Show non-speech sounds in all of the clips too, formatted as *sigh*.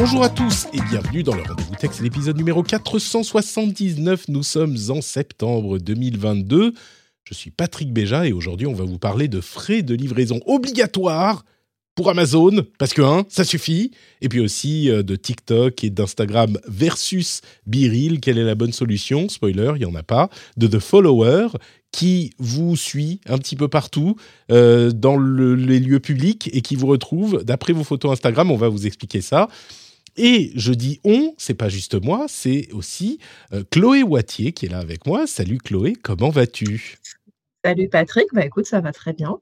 Bonjour à tous et bienvenue dans le Rendez-vous Tech, c'est l'épisode numéro 479. Nous sommes en septembre 2022. Je suis Patrick Béja et aujourd'hui on va vous parler de frais de livraison obligatoires pour Amazon, parce que, hein, ça suffit. Et puis aussi euh, de TikTok et d'Instagram versus Biril, quelle est la bonne solution? Spoiler, il n'y en a pas. De The Follower, qui vous suit un petit peu partout euh, dans le- les lieux publics et qui vous retrouve d'après vos photos Instagram. On va vous expliquer ça. Et je dis on, c'est pas juste moi, c'est aussi euh, Chloé Wattier qui est là avec moi. Salut Chloé, comment vas-tu? Salut Patrick, bah écoute, ça va très bien.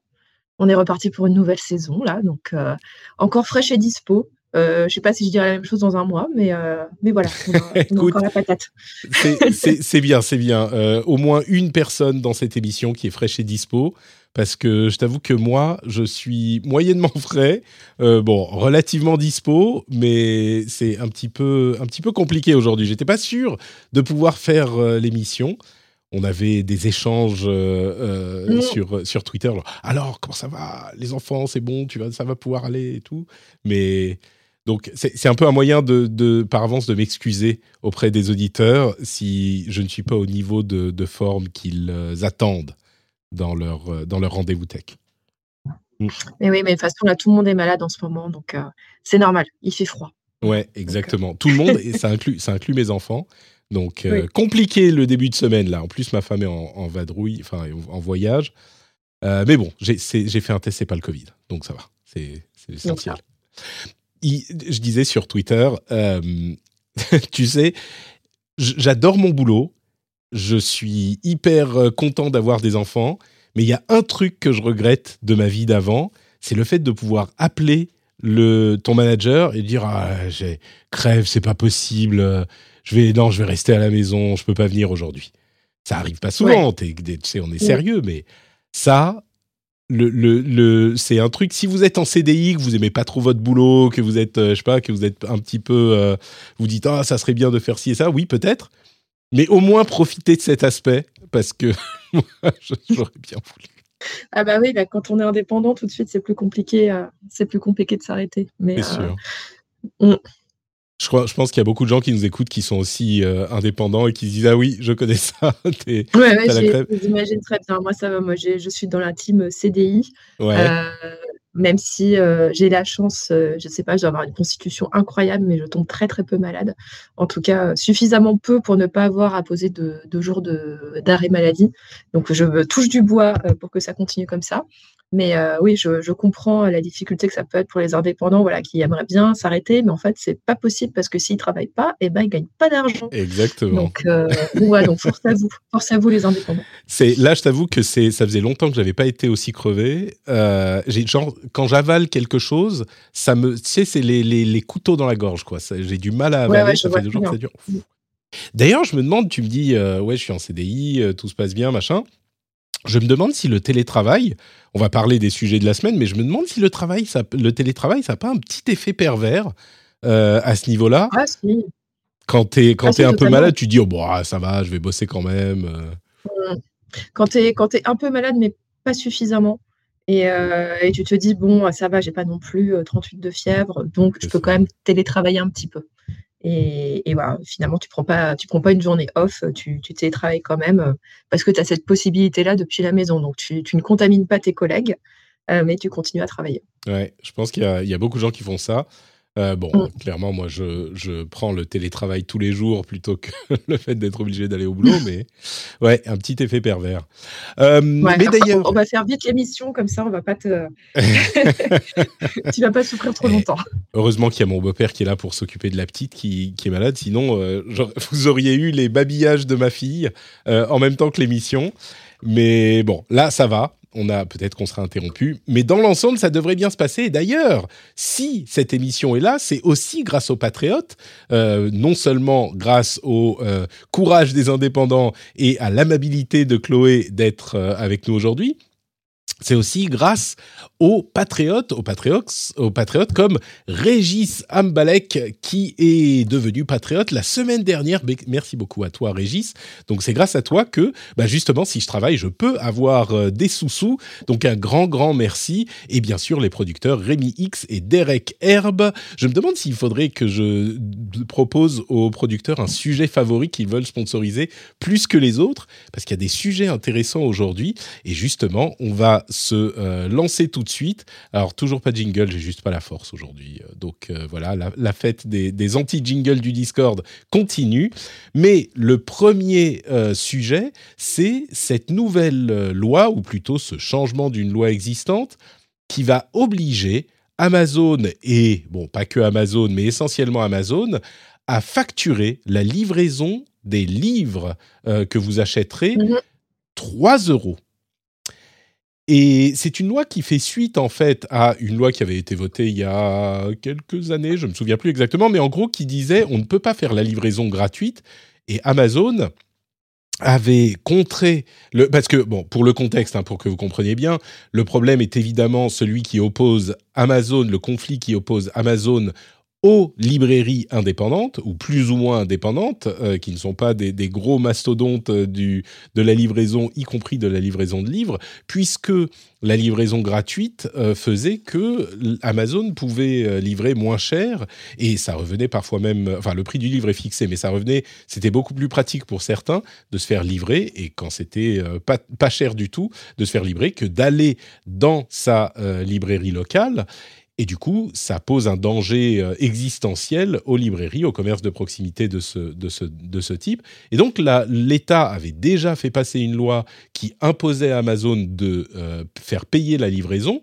On est reparti pour une nouvelle saison là, donc euh, encore fraîche et dispo. Euh, je sais pas si je dirais la même chose dans un mois, mais, euh, mais voilà, on a, *laughs* on a Écoute. encore la patate. *laughs* C'est- bien, c'est bien. Euh, au moins une personne dans cette émission qui est fraîche et dispo. Parce que je t'avoue que moi, je suis moyennement *laughs* frais. Euh, bon, relativement dispo, mais c'est un petit peu, un petit peu compliqué aujourd'hui. J'étais pas sûr de pouvoir faire euh, l'émission. On avait des échanges euh, sur, sur Twitter. genre, Alors, comment ça va? Les enfants, c'est bon, tu vas, ça va pouvoir aller et tout. Mais donc, c'est un peu un moyen de, de- par avance de m'excuser auprès des auditeurs si je ne suis pas au niveau de, de forme qu'ils attendent dans leur, euh, dans leur rendez-vous tech. Mais oui, mais de toute façon là, tout le monde est malade en ce moment, donc euh, c'est normal. Il fait froid. Ouais, exactement. Tout le monde, et ça inclut, ça inclut mes enfants. Donc, euh, Oui. compliqué le début de semaine, là. En plus, ma femme est en, en vadrouille, enfin, en voyage. Euh, mais bon, j'ai fait un test, c'est pas le Covid. Donc, ça va. C'est l'essentiel. Il- Je disais sur Twitter, euh, *laughs* tu sais, j'adore mon boulot. Je suis hyper euh, content d'avoir des enfants. Mais il y a un truc que je regrette de ma vie d'avant, c'est le fait de pouvoir appeler le, ton manager et dire ah, j'ai crève, c'est pas possible, euh, je vais non, je vais rester à la maison, je peux pas venir aujourd'hui. Ça arrive pas souvent, tu sais, on est sérieux, mais ça, le, le, le- c'est un truc. Si vous êtes en CDI, que vous aimez pas trop votre boulot, que vous êtes, euh, je sais pas, que vous êtes un petit peu, euh, vous dites ah ça serait bien de faire ci et ça, oui peut-être, mais au moins profitez de cet aspect parce que *laughs* j'aurais bien voulu. Ah bah oui, bah, quand on est indépendant, tout de suite, c'est plus compliqué, euh, c'est plus compliqué de s'arrêter. Mais euh, sûr. Je, crois, je pense qu'il y a beaucoup de gens qui nous écoutent qui sont aussi euh, indépendants et qui se disent Ah oui, je connais ça. *laughs* T'es- ouais, j'imagine très bien. Moi, ça va. Moi, j'ai- je suis dans la team CDI. Ouais, Euh, même si euh, j'ai la chance, euh, je sais pas, je dois avoir une constitution incroyable, mais je tombe très très peu malade. En tout cas, euh, suffisamment peu pour ne pas avoir à poser de, de jours d'arrêt maladie. Donc je touche du bois pour que ça continue comme ça. Mais euh, oui, je, je comprends la difficulté que ça peut être pour les indépendants, voilà, qui aimeraient bien s'arrêter, mais en fait, c'est pas possible parce que s'ils travaillent pas, eh ben, ils gagnent pas d'argent. exactement. Donc, euh, donc voilà, donc force à vous, force à vous les indépendants. C'est là, je t'avoue que c'est, ça faisait longtemps que j'avais pas été aussi crevé. Euh, j'ai genre quand j'avale quelque chose, ça me, tu sais, c'est les, les, les couteaux dans la gorge, quoi. Ça- J'ai du mal à avaler. ouais, ça fait deux jours que ça dure. D'ailleurs, je me demande, tu me dis, euh, ouais, je suis en CDI, tout se passe bien, machin. Je me demande si le télétravail, on va parler des sujets de la semaine, mais je me demande si le travail, ça, le télétravail, ça n'a pas un petit effet pervers euh, à ce niveau-là. Ah si, Quand t'es quand Ah, un peu malade, tu dis oh bon ah, ça va, je vais bosser quand même. euh. quand tu es, quand t'es un peu malade, mais pas suffisamment, et, euh, et tu te dis, bon, ça va, j'ai pas non plus euh, 38 de fièvre, donc je peux ça. quand même télétravailler un petit peu. Et, voilà, finalement, tu prends pas, tu prends pas une journée off, tu, tu télétravailles quand même, euh, parce que tu as cette possibilité-là depuis la maison. Donc, tu, ne contamines pas tes collègues, euh, mais tu continues à travailler. Ouais, je pense qu'il y a beaucoup de gens qui font ça. Euh, bon, Mm. clairement, moi, je, je prends le télétravail tous les jours plutôt que *laughs* le fait d'être obligé d'aller au boulot, mais ouais, un petit effet pervers. Euh, Ouais, mais d'ailleurs, on, va faire vite l'émission, comme ça, on va pas te. *laughs* tu vas pas souffrir trop longtemps. heureusement qu'il y a mon beau-père qui est là pour s'occuper de la petite qui, qui est malade. Sinon, euh, *laughs* vous auriez eu les babillages de ma fille en même temps que l'émission. Mais bon, là, ça va on a peut-être qu'on sera interrompu, mais dans l'ensemble, ça devrait bien se passer. D'ailleurs, si cette émission est là, c'est aussi grâce aux patriotes, euh, non seulement grâce au euh, courage des indépendants et à l'amabilité de Chloé d'être euh, avec nous aujourd'hui, c'est aussi grâce aux patriotes, aux patriotes, aux patriotes comme Régis Ambalek qui est devenu patriote la semaine dernière. Merci beaucoup à toi, Régis. Donc c'est grâce à toi que, bah justement, si je travaille, je peux avoir euh, des sous-sous. Donc un grand, grand merci. Et bien sûr, les producteurs Rémi X et Derek Herbe. Je me demande s'il faudrait que je propose aux producteurs un sujet favori qu'ils veulent sponsoriser plus que les autres, parce qu'il y a des sujets intéressants aujourd'hui. Et justement, on va se euh, lancer tout de suite. Alors, toujours pas de jingle, j'ai juste pas la force aujourd'hui. Euh, donc euh, voilà, la, fête des, anti-jingles du Discord continue. Mais le premier sujet, c'est cette nouvelle loi, ou plutôt ce changement d'une loi existante, qui va obliger Amazon et, bon, pas que Amazon, mais essentiellement Amazon, à facturer la livraison des livres que vous achèterez 3 mhm. euros. Et c'est une loi qui fait suite en fait à une loi qui avait été votée il y a quelques années, je me souviens plus exactement, mais en gros qui disait on ne peut pas faire la livraison gratuite. Et Amazon avait contré parce que bon pour le contexte hein, pour que vous compreniez bien le problème est évidemment celui qui oppose Amazon le conflit qui oppose Amazon aux librairies indépendantes ou plus ou moins indépendantes, euh, qui ne sont pas des, gros mastodontes euh, du, de la livraison, y compris de la livraison de livres, puisque la livraison gratuite euh, faisait que Amazon pouvait livrer moins cher et ça revenait parfois même, enfin le prix du livre est fixé, mais ça revenait, c'était beaucoup plus pratique pour certains de se faire livrer et quand c'était pas, pas cher du tout de se faire livrer que d'aller dans sa librairie locale et du coup, ça pose un danger euh, existentiel aux librairies, aux commerces de proximité de ce, type. Et donc, l'État avait déjà fait passer une loi qui imposait à Amazon de euh, faire payer la livraison.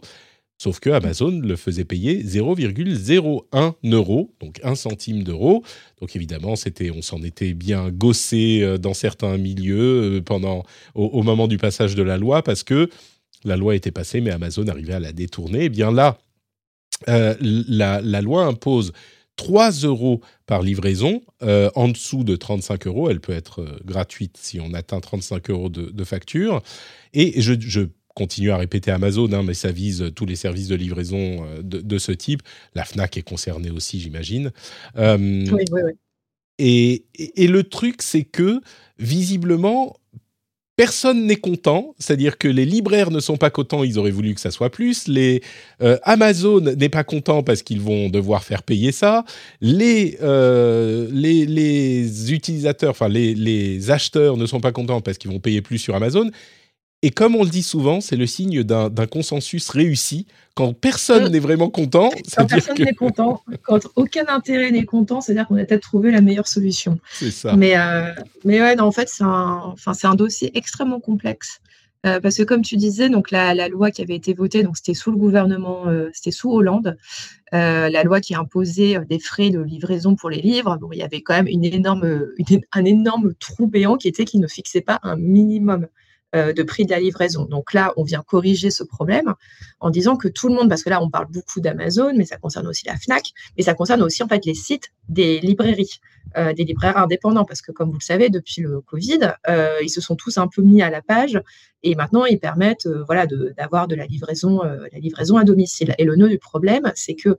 Sauf que Amazon le faisait payer 0,01 euro, donc 1 centime d'euro. Donc évidemment, on s'en était bien gossé euh, dans certains milieux pendant, au, moment du passage de la loi, parce que la loi était passée, mais Amazon arrivait à la détourner. Eh bien là, euh, la, loi impose 3 euros par livraison. Euh, en dessous de 35 euros, elle peut être euh, gratuite si on atteint 35 euros de, facture. Et je, continue à répéter Amazon, hein, mais ça vise tous les services de livraison de, ce type. La FNAC est concernée aussi, j'imagine. oui, oui, oui. et, le truc, c'est que visiblement, personne n'est content, c'est-à-dire que les libraires ne sont pas contents, ils auraient voulu que ça soit plus, les euh, Amazon n'est pas content parce qu'ils vont devoir faire payer ça, les, euh, les, les, utilisateurs, enfin les, les acheteurs ne sont pas contents parce qu'ils vont payer plus sur Amazon, et comme on le dit souvent, c'est le signe d'un consensus réussi. Quand personne n'est vraiment content, quand personne n'est content, quand aucun intérêt n'est content, c'est-à-dire qu'on a peut-être trouvé la meilleure solution. C'est ça. Mais, euh, mais ouais, en fait, c'est un, enfin, un dossier extrêmement complexe. Euh, parce que comme tu disais, donc la, la, loi qui avait été votée, donc c'était sous le gouvernement, euh, c'était sous Hollande, la loi qui imposait des frais de livraison pour les livres. Bon, il y avait quand même une énorme, un énorme trou béant qui était qui ne fixait pas un minimum euh, de prix de la livraison. Donc là, on vient corriger ce problème en disant que tout le monde, parce que là, on parle beaucoup d'Amazon, mais ça concerne aussi la FNAC, mais ça concerne aussi en fait les sites des librairies, euh, des libraires indépendants, parce que comme vous le savez, depuis le Covid, euh, ils se sont tous un peu mis à la page et maintenant ils permettent voilà, d'avoir de, la livraison, la livraison à domicile. Et le nœud du problème, c'est que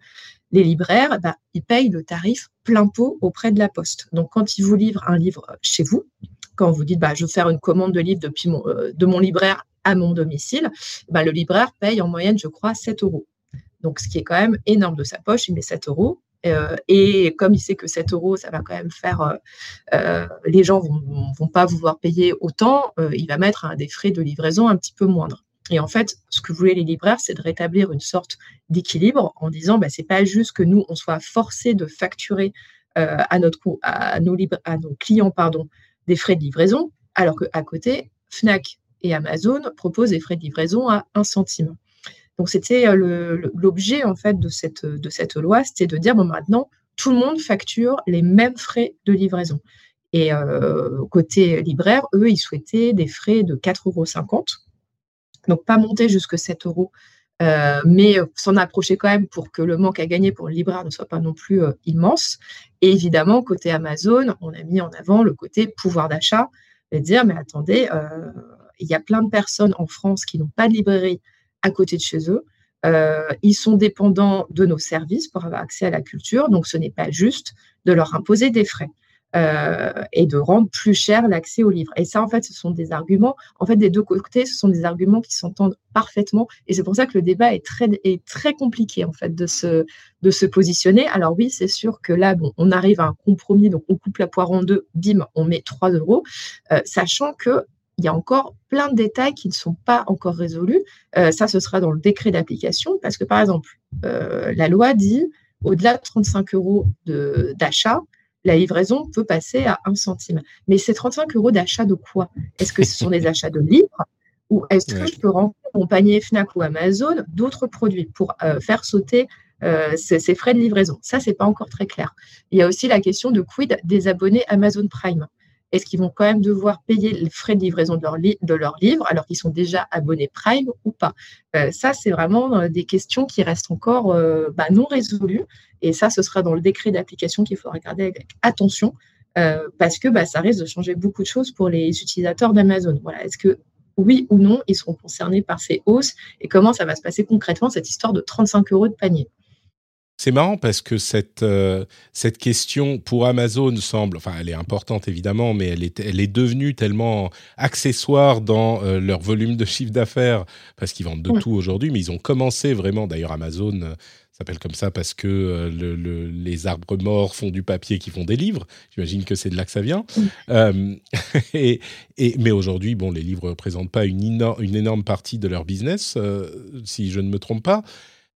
les libraires, bah, ils payent le tarif plein pot auprès de la poste. Donc, quand ils vous livrent un livre chez vous, quand vous dites bah, je veux faire une commande de livre depuis mon, euh, de mon libraire à mon domicile, bah, le libraire paye en moyenne, je crois, 7 euros. Donc, ce qui est quand même énorme de sa poche, il met 7 euros. Euh, et comme il sait que 7 euros, ça va quand même faire, euh, les gens vont, vont pas vouloir payer autant, il va mettre des frais de livraison un petit peu moindres. Et en fait, ce que voulaient les libraires, c'est de rétablir une sorte d'équilibre en disant, bah, c'est pas juste que nous, on soit forcés de facturer à, notre, à, nos à nos clients pardon, des frais de livraison, alors qu'à côté, Fnac et Amazon proposent des frais de livraison à 1 centime. Donc c'était euh, l'objet en fait de cette, loi, c'était de dire bon maintenant tout le monde facture les mêmes frais de livraison. Et côté libraire, eux, ils souhaitaient des frais de 4,50 euros. Donc, pas monter jusque 7 euros, mais s'en approcher quand même pour que le manque à gagner pour le libraire ne soit pas non plus immense. Et évidemment, côté Amazon, on a mis en avant le côté pouvoir d'achat et dire, mais attendez, il y a plein de personnes en France qui n'ont pas de librairie à côté de chez eux. Euh, ils sont dépendants de nos services pour avoir accès à la culture, donc ce n'est pas juste de leur imposer des frais. Euh, et de rendre plus cher l'accès aux livres. Et ça, en fait, ce sont des arguments, en fait, des deux côtés, ce sont des arguments qui s'entendent parfaitement. Et c'est pour ça que le débat est très, est très compliqué, en fait, de se, de se positionner. Alors oui, c'est sûr que là, bon, on arrive à un compromis, donc on coupe la poire en deux, bim, on met 3 euros, euh, sachant que il y a encore plein de détails qui ne sont pas encore résolus. Euh, ça, ce sera dans le décret d'application, parce que par exemple, la loi dit au-delà de 35 euros d'achat, la livraison peut passer à 1 centime. Mais ces 35 euros d'achat de quoi? Est-ce que ce sont des *laughs* achats de livres? Ou est-ce que je peux remplir mon panier Fnac ou Amazon d'autres produits pour euh, faire sauter ces, ces, frais de livraison? Ça, c'est pas encore très clair. Il y a aussi la question de quid des abonnés Amazon Prime. Est-ce qu'ils vont quand même devoir payer les frais de livraison de leur, livre alors qu'ils sont déjà abonnés Prime ou pas? Euh, Ça, c'est vraiment euh, des questions qui restent encore euh, bah, non résolues. Et ça, ce sera dans le décret d'application qu'il faut regarder avec attention parce que bah, ça risque de changer beaucoup de choses pour les utilisateurs d'Amazon. Est-ce que oui ou non, ils seront concernés par ces hausses et comment ça va se passer concrètement, cette histoire de 35 euros de panier? C'est marrant parce que cette, euh, cette question pour Amazon semble, enfin elle est importante évidemment, mais elle est, elle est devenue tellement accessoire dans euh, leur volume de chiffre d'affaires, parce qu'ils vendent de tout aujourd'hui, mais ils ont commencé vraiment, d'ailleurs Amazon euh, s'appelle comme ça parce que le, les arbres morts font du papier qui font des livres, j'imagine que c'est de là que ça vient. *laughs* et, et, mais aujourd'hui, bon, les livres ne représentent pas une, une énorme partie de leur business, si je ne me trompe pas.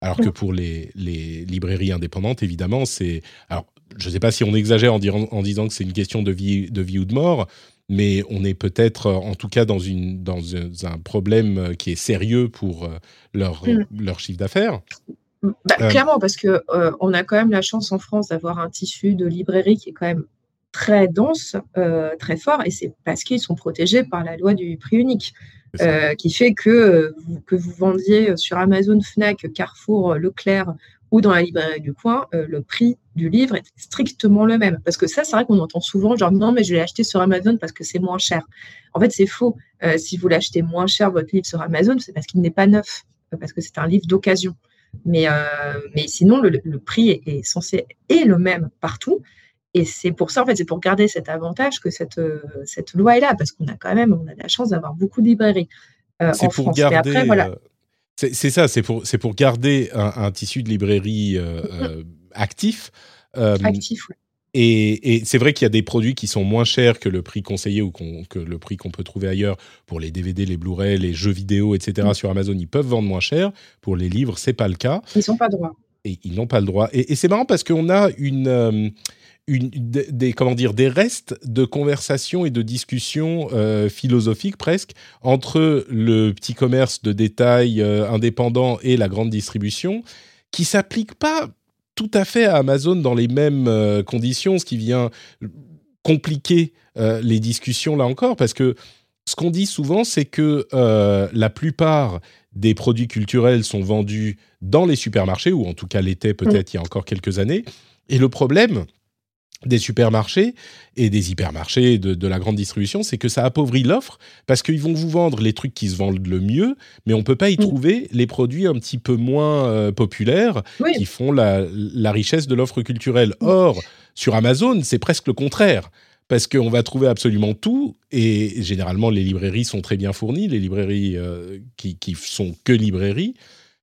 Alors que pour les, librairies indépendantes, évidemment, c'est. Alors, je ne sais pas si on exagère en, en disant que c'est une question de vie, de vie ou de mort, mais on est peut-être, en tout cas, dans, une, dans un problème qui est sérieux pour euh, leur, mm. leur chiffre d'affaires. Bah, euh, clairement, parce que euh, on a quand même la chance en France d'avoir un tissu de librairie qui est quand même très dense, très fort, et c'est parce qu'ils sont protégés par la loi du prix unique. Euh, qui fait que, euh, vous, que vous vendiez sur Amazon, Fnac, Carrefour, Leclerc ou dans la librairie du coin, euh, le prix du livre est strictement le même. Parce que ça, c'est vrai qu'on entend souvent, genre non, mais je l'ai acheté sur Amazon parce que c'est moins cher. En fait, c'est faux. si vous l'achetez moins cher, votre livre sur Amazon, c'est parce qu'il n'est pas neuf, parce que c'est un livre d'occasion. Mais, mais sinon, le, prix est, est, censé être le même partout. Et c'est pour ça, en fait, c'est pour garder cet avantage que cette, euh, cette loi est là, parce qu'on a quand même, on a la chance d'avoir beaucoup de librairies euh, en pour France. Garder, voilà. Euh, c'est ça, c'est pour, pour garder un, tissu de librairie actif. actif, oui. Et, et c'est vrai qu'il y a des produits qui sont moins chers que le prix conseillé ou que le prix qu'on peut trouver ailleurs pour les DVD, les Blu-ray, les jeux vidéo, etc. Mm. Sur Amazon, ils peuvent vendre moins cher. Pour les livres, c'est pas le cas. Ils n'ont pas le droit. Et ils n'ont pas le droit. Et, et c'est marrant parce qu'on a une des, comment dire, des restes de conversations et de discussions euh, philosophiques presque entre le petit commerce de détail euh, indépendant et la grande distribution qui s'appliquent pas tout à fait à Amazon dans les mêmes euh, conditions, ce qui vient compliquer les discussions là encore, parce que ce qu'on dit souvent, c'est que la plupart des produits culturels sont vendus dans les supermarchés, ou en tout cas l'étaient peut-être il y a encore quelques années. Et le problème, des supermarchés et des hypermarchés de, de la grande distribution, c'est que ça appauvrit l'offre parce qu'ils vont vous vendre les trucs qui se vendent le mieux, mais on peut pas y trouver les produits un petit peu moins euh, populaires qui font la, la richesse de l'offre culturelle. Or, sur Amazon, c'est presque le contraire parce qu'on va trouver absolument tout et généralement les librairies sont très bien fournies, les librairies euh, qui, qui sont que librairies.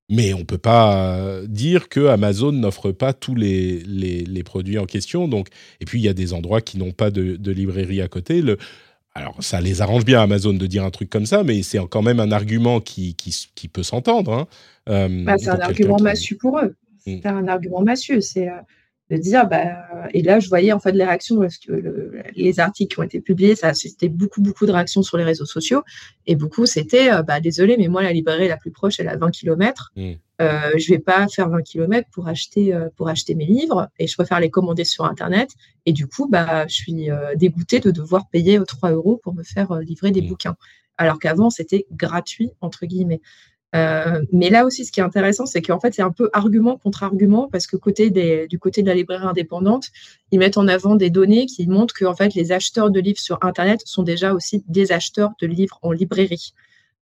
Mais on ne peut pas dire que Amazon n'offre pas tous les, les, produits en question. Donc, et puis, il y a des endroits qui n'ont pas de, de, librairie à côté. Le, alors, ça les arrange bien, Amazon, de dire un truc comme ça, mais c'est quand même un argument qui, qui, qui peut s'entendre. Hein, euh, bah, c'est un argument massu pour eux. C'est mmh. un argument massu. C'est euh, de dire bah, et là je voyais en fait les réactions parce que les articles qui ont été publiés ça c'était beaucoup beaucoup de réactions sur les réseaux sociaux et beaucoup c'était euh, bah désolé mais moi la librairie la plus proche elle est à 20 km mmh. euh, je vais pas faire 20 km pour acheter, euh, pour acheter mes livres et je préfère les commander sur Internet. Et du coup, bah, je suis euh, dégoûtée de devoir payer 3 euros pour me faire livrer des mmh. bouquins. Alors qu'avant, c'était gratuit, entre guillemets. Mais là aussi, ce qui est intéressant, c'est qu'en fait, c'est un peu argument contre argument parce que côté du côté de la librairie indépendante, ils mettent en avant des données qui montrent que en fait, les acheteurs de livres sur Internet sont déjà aussi des acheteurs de livres en librairie.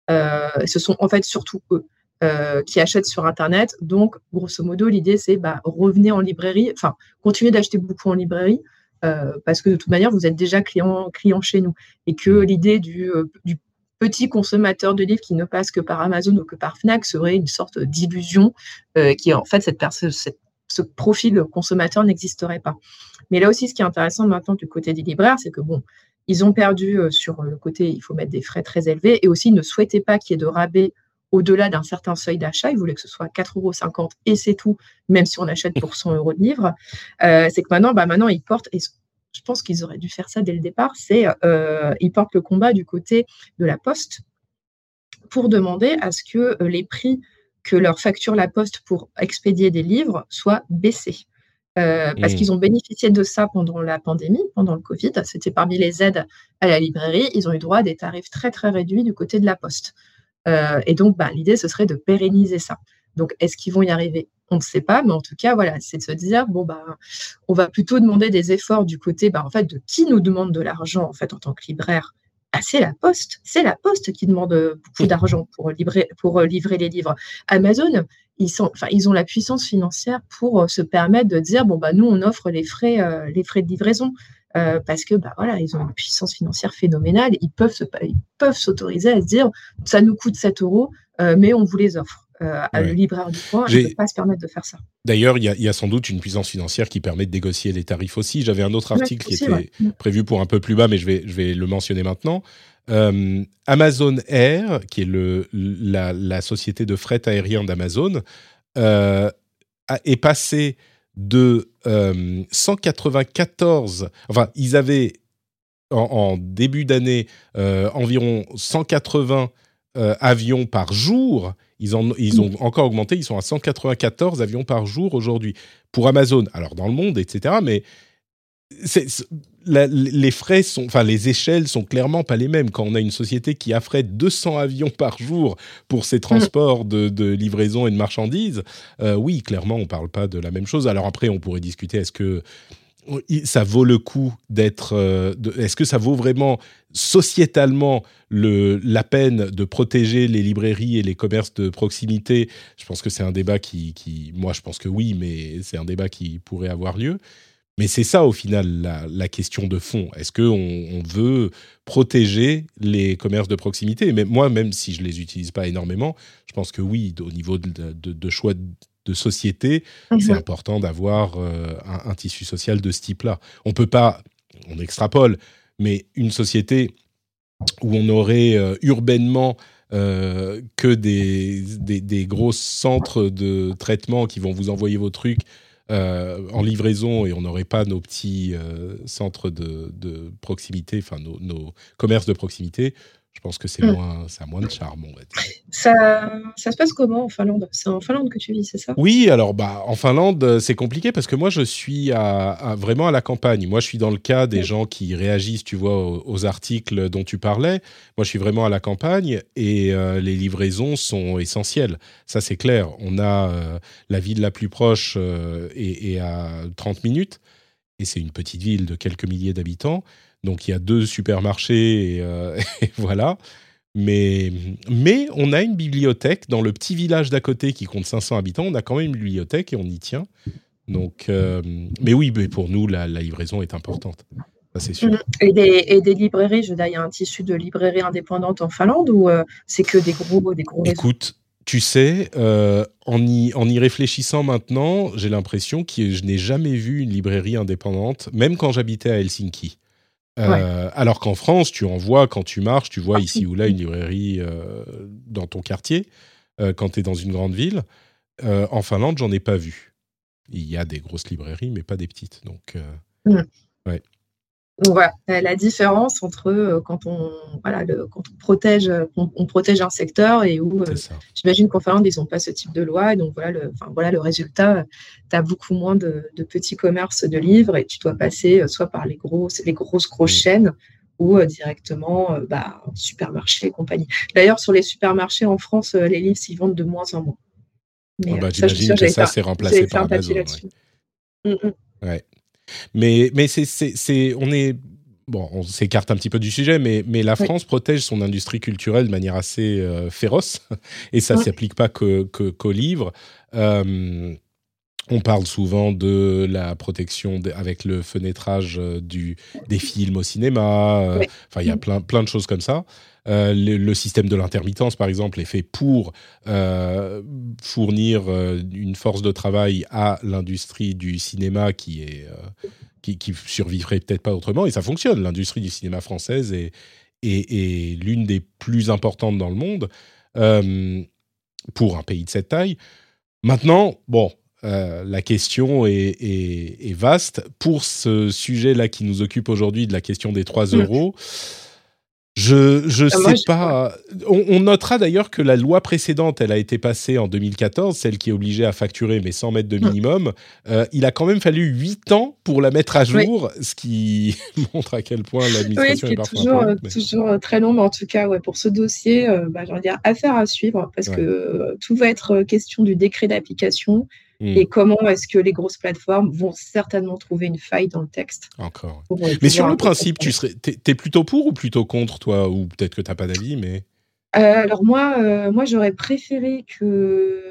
ce sont en fait surtout eux. Euh, qui achètent sur Internet. Donc, grosso modo, l'idée, c'est bah, revenez en librairie, enfin, continuez d'acheter beaucoup en librairie, euh, parce que de toute manière, vous êtes déjà client, client chez nous. Et que l'idée euh, du, petit consommateur de livres qui ne passe que par Amazon ou que par Fnac serait une sorte d'illusion, qui en fait, cette, cette, ce profil consommateur n'existerait pas. Mais là aussi, ce qui est intéressant maintenant du côté des libraires, c'est que bon, ils ont perdu sur le côté, il faut mettre des frais très élevés, et aussi ne souhaitaient pas qu'il y ait de rabais au-delà d'un certain seuil d'achat, ils voulaient que ce soit 4,50 euros et c'est tout, même si on achète pour 100 euros de livre. Euh, c'est que maintenant, bah maintenant, ils portent, et je pense qu'ils auraient dû faire ça dès le départ, c'est euh, ils portent le combat du côté de la poste pour demander à ce que euh, les prix que leur facture la poste pour expédier des livres soient baissés. parce mmh. qu'ils ont bénéficié de ça pendant la pandémie, pendant le Covid. C'était parmi les aides à la librairie. Ils ont eu droit à des tarifs très, très réduits du côté de la poste. Euh, et donc, bah, l'idée, ce serait de pérenniser ça. Donc, est-ce qu'ils vont y arriver On ne sait pas, mais en tout cas, voilà, c'est de se dire, bon, bah, on va plutôt demander des efforts du côté, bah, en fait, de qui nous demande de l'argent, en fait, en tant que libraire bah, c'est la poste. C'est la poste qui demande beaucoup d'argent pour livrer, euh, les livres. Amazon, ils, ont la puissance financière pour euh, se permettre de dire bon bah nous on offre les frais, frais de livraison. Euh, parce que bah, voilà, ils ont une puissance financière phénoménale. Ils peuvent, s'autoriser à se dire ça nous coûte 7 euros, euh, mais on vous les offre. Euh, à le libraire du coin, ne peut pas se permettre de faire ça. D'ailleurs, il y, a sans doute une puissance financière qui permet de négocier les tarifs aussi. J'avais un autre article qui était prévu pour un peu plus bas, mais je vais, je vais le mentionner maintenant. Amazon Air, qui est le, la, la, société de fret aérien d'Amazon, est passé de 194, euh, enfin ils avaient en, début d'année euh, environ 180 euh, avions par jour. Ils, en, ils ont encore augmenté, ils sont à 194 avions par jour aujourd'hui pour Amazon. Alors dans le monde, etc. Mais les frais sont, enfin les échelles sont clairement pas les mêmes. Quand on a une société qui affrète 200 avions par jour pour ses transports de, livraison et de marchandises, euh, oui, clairement, on parle pas de la même chose. Alors après, on pourrait discuter est-ce que ça vaut le coup d'être. Euh, est-ce que ça vaut vraiment sociétalement le, la peine de protéger les librairies et les commerces de proximité? Je pense que c'est un débat qui, moi, je pense que oui, mais c'est un débat qui pourrait avoir lieu. Mais c'est ça, au final, la, question de fond. Est-ce qu'on on veut protéger les commerces de proximité? Mais moi, même si je ne les utilise pas énormément, je pense que oui, au niveau de, choix de société, mhm. c'est important d'avoir euh, un, tissu social de ce type-là. On peut pas, on extrapole, mais une société où on aurait euh, urbainement euh, que des, des, des, gros centres de traitement qui vont vous envoyer vos trucs en livraison et on n'aurait pas nos petits centres de, proximité, enfin nos, nos, commerces de proximité, je pense que c'est mm. moins, ça a moins de charme, on va dire. Ça, ça se passe comment en Finlande? C'est en Finlande que tu vis, c'est ça? Oui, alors bah, en Finlande, c'est compliqué parce que moi, je suis à, vraiment à la campagne. Moi, je suis dans le cas des gens qui réagissent, tu vois, aux, articles dont tu parlais. Moi, je suis vraiment à la campagne et euh, les livraisons sont essentielles. Ça, c'est clair. On a euh, la ville la plus proche euh, et, et à 30 minutes. Et c'est une petite ville de quelques milliers d'habitants. Donc il y a deux supermarchés euh, *laughs* et, voilà. Mais, mais on a une bibliothèque dans le petit village d'à côté qui compte 500 habitants. On a quand même une bibliothèque et on y tient. Donc, euh, mais oui, mais pour nous, la, livraison est importante. Ça, c'est sûr. Et des, et des, librairies, je veux dire, il y a un tissu de librairies indépendantes en Finlande ou euh, c'est que des gros, des gros Écoute, tu sais, en, y, en y réfléchissant maintenant, j'ai l'impression que je n'ai jamais vu une librairie indépendante, même quand j'habitais à Helsinki. Euh, alors qu'en France, tu en vois quand tu marches, tu vois ici ou là une librairie euh, dans ton quartier, euh, quand tu es dans une grande ville. en Finlande, j'en ai pas vu. Il y a des grosses librairies, mais pas des petites. Donc, ouais. Voilà, la différence entre euh, quand on, voilà, quand on protège, on, protège un secteur et où euh, j'imagine qu'en Finlande, ils n'ont pas ce type de loi. Et donc voilà le, enfin, voilà le résultat. Tu as beaucoup moins de, petits commerces de livres et tu dois passer soit par les, grosses, les grosses, grosses chaînes ou directement bah, supermarché et compagnie. D'ailleurs, sur les supermarchés en France, les livres s'y vendent de moins en moins. Ah bah, j'imagine que ça, c'est remplacé par Amazon. Mmh, mmh. Ouais. Mais, mais c'est, on est. Bon, on s'écarte un petit peu du sujet, mais, mais la France protège son industrie culturelle de manière assez euh, féroce, *laughs* et ça ne s'applique pas qu'aux que, livres. Euh, on parle souvent de la protection avec le fenêtrage euh, du, des films au cinéma. Enfin, il y a plein, plein de choses comme ça. Euh, le, système de l'intermittence, par exemple, est fait pour euh, fournir euh, une force de travail à l'industrie du cinéma qui est qui, qui, survivrait peut-être pas autrement. Et ça fonctionne. L'industrie du cinéma française est, est, l'une des plus importantes dans le monde pour un pays de cette taille. Maintenant, bon, la question est, est, vaste. Pour ce sujet-là qui nous occupe aujourd'hui, de la question des 3 mmh. Je je ah, sais pas. On, notera d'ailleurs que la loi précédente, elle a été passée en 2014, celle qui est obligée à facturer mais sans mettre de minimum. Euh, il a quand même fallu 8 ans pour la mettre à jour, ce qui *laughs* montre à quel point l'administration oui, est parfois toujours, euh, toujours euh, très long, mais en tout cas, ouais, pour ce dossier, bah, j'ai dire affaire à suivre parce que tout va être question du décret d'application Hmm. Et comment est-ce que les grosses plateformes vont certainement trouver une faille dans le texte Encore. Euh, mais sur le principe, tu serais, es, plutôt pour ou plutôt contre, toi? Ou peut-être que tu n'as pas d'avis, mais... Euh, alors moi, euh, moi j'aurais préféré que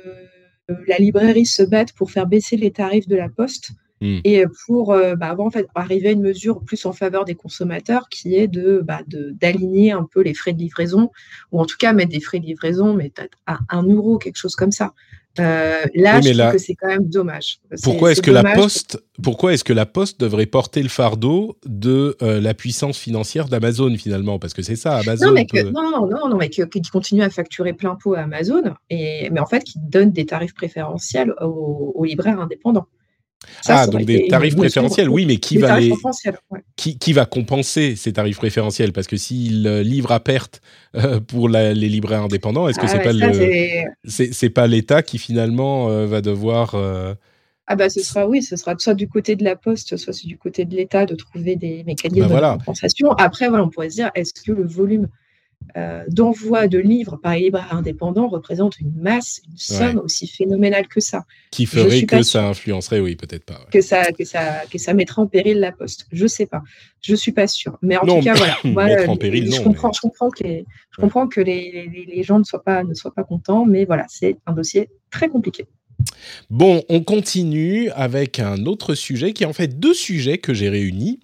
la librairie se batte pour faire baisser les tarifs de la poste hmm. et pour bah, en fait, arriver à une mesure plus en faveur des consommateurs qui est de bah, d'aligner un peu les frais de livraison ou en tout cas mettre des frais de livraison mais à un euro quelque chose comme ça euh, là, je trouve que c'est quand même dommage. Pourquoi est-ce que la Poste, pourquoi est-ce que la Poste devrait porter le fardeau de euh, la puissance financière d'Amazon finalement? Parce que c'est ça, Amazon. Non, mais non, non, non, mais qui continue à facturer plein pot à Amazon, et mais en fait qui donne des tarifs préférentiels aux libraires indépendants ah, donc des tarifs préférentiels, oui, mais qui va, les... qui, qui, va compenser ces tarifs préférentiels? Parce que s'il euh, livre à perte euh, pour les libraires indépendants, est-ce que c'est pas le c'est pas l'État qui finalement euh, va devoir ah bah ce sera oui, ce sera soit du côté de la Poste, soit du côté de l'État de trouver des mécanismes bah, de compensation. Après voilà, on pourrait se dire est-ce que le volume euh, d'envoi de livres par les libraires indépendants représente une masse, une somme aussi phénoménale que ça. Qui ferait que ça influencerait, oui, peut-être pas. Que, ça, que, ça, que ça mettrait en péril la poste. Je sais pas. Je suis pas sûre. Mais en tout cas, voilà. *coughs* en péril, je, comprends, je comprends que, les, je comprends que les, les, gens ne soient, pas, ne soient pas contents, mais voilà, c'est un dossier très compliqué. Bon, on continue avec un autre sujet qui est en fait deux sujets que j'ai réunis.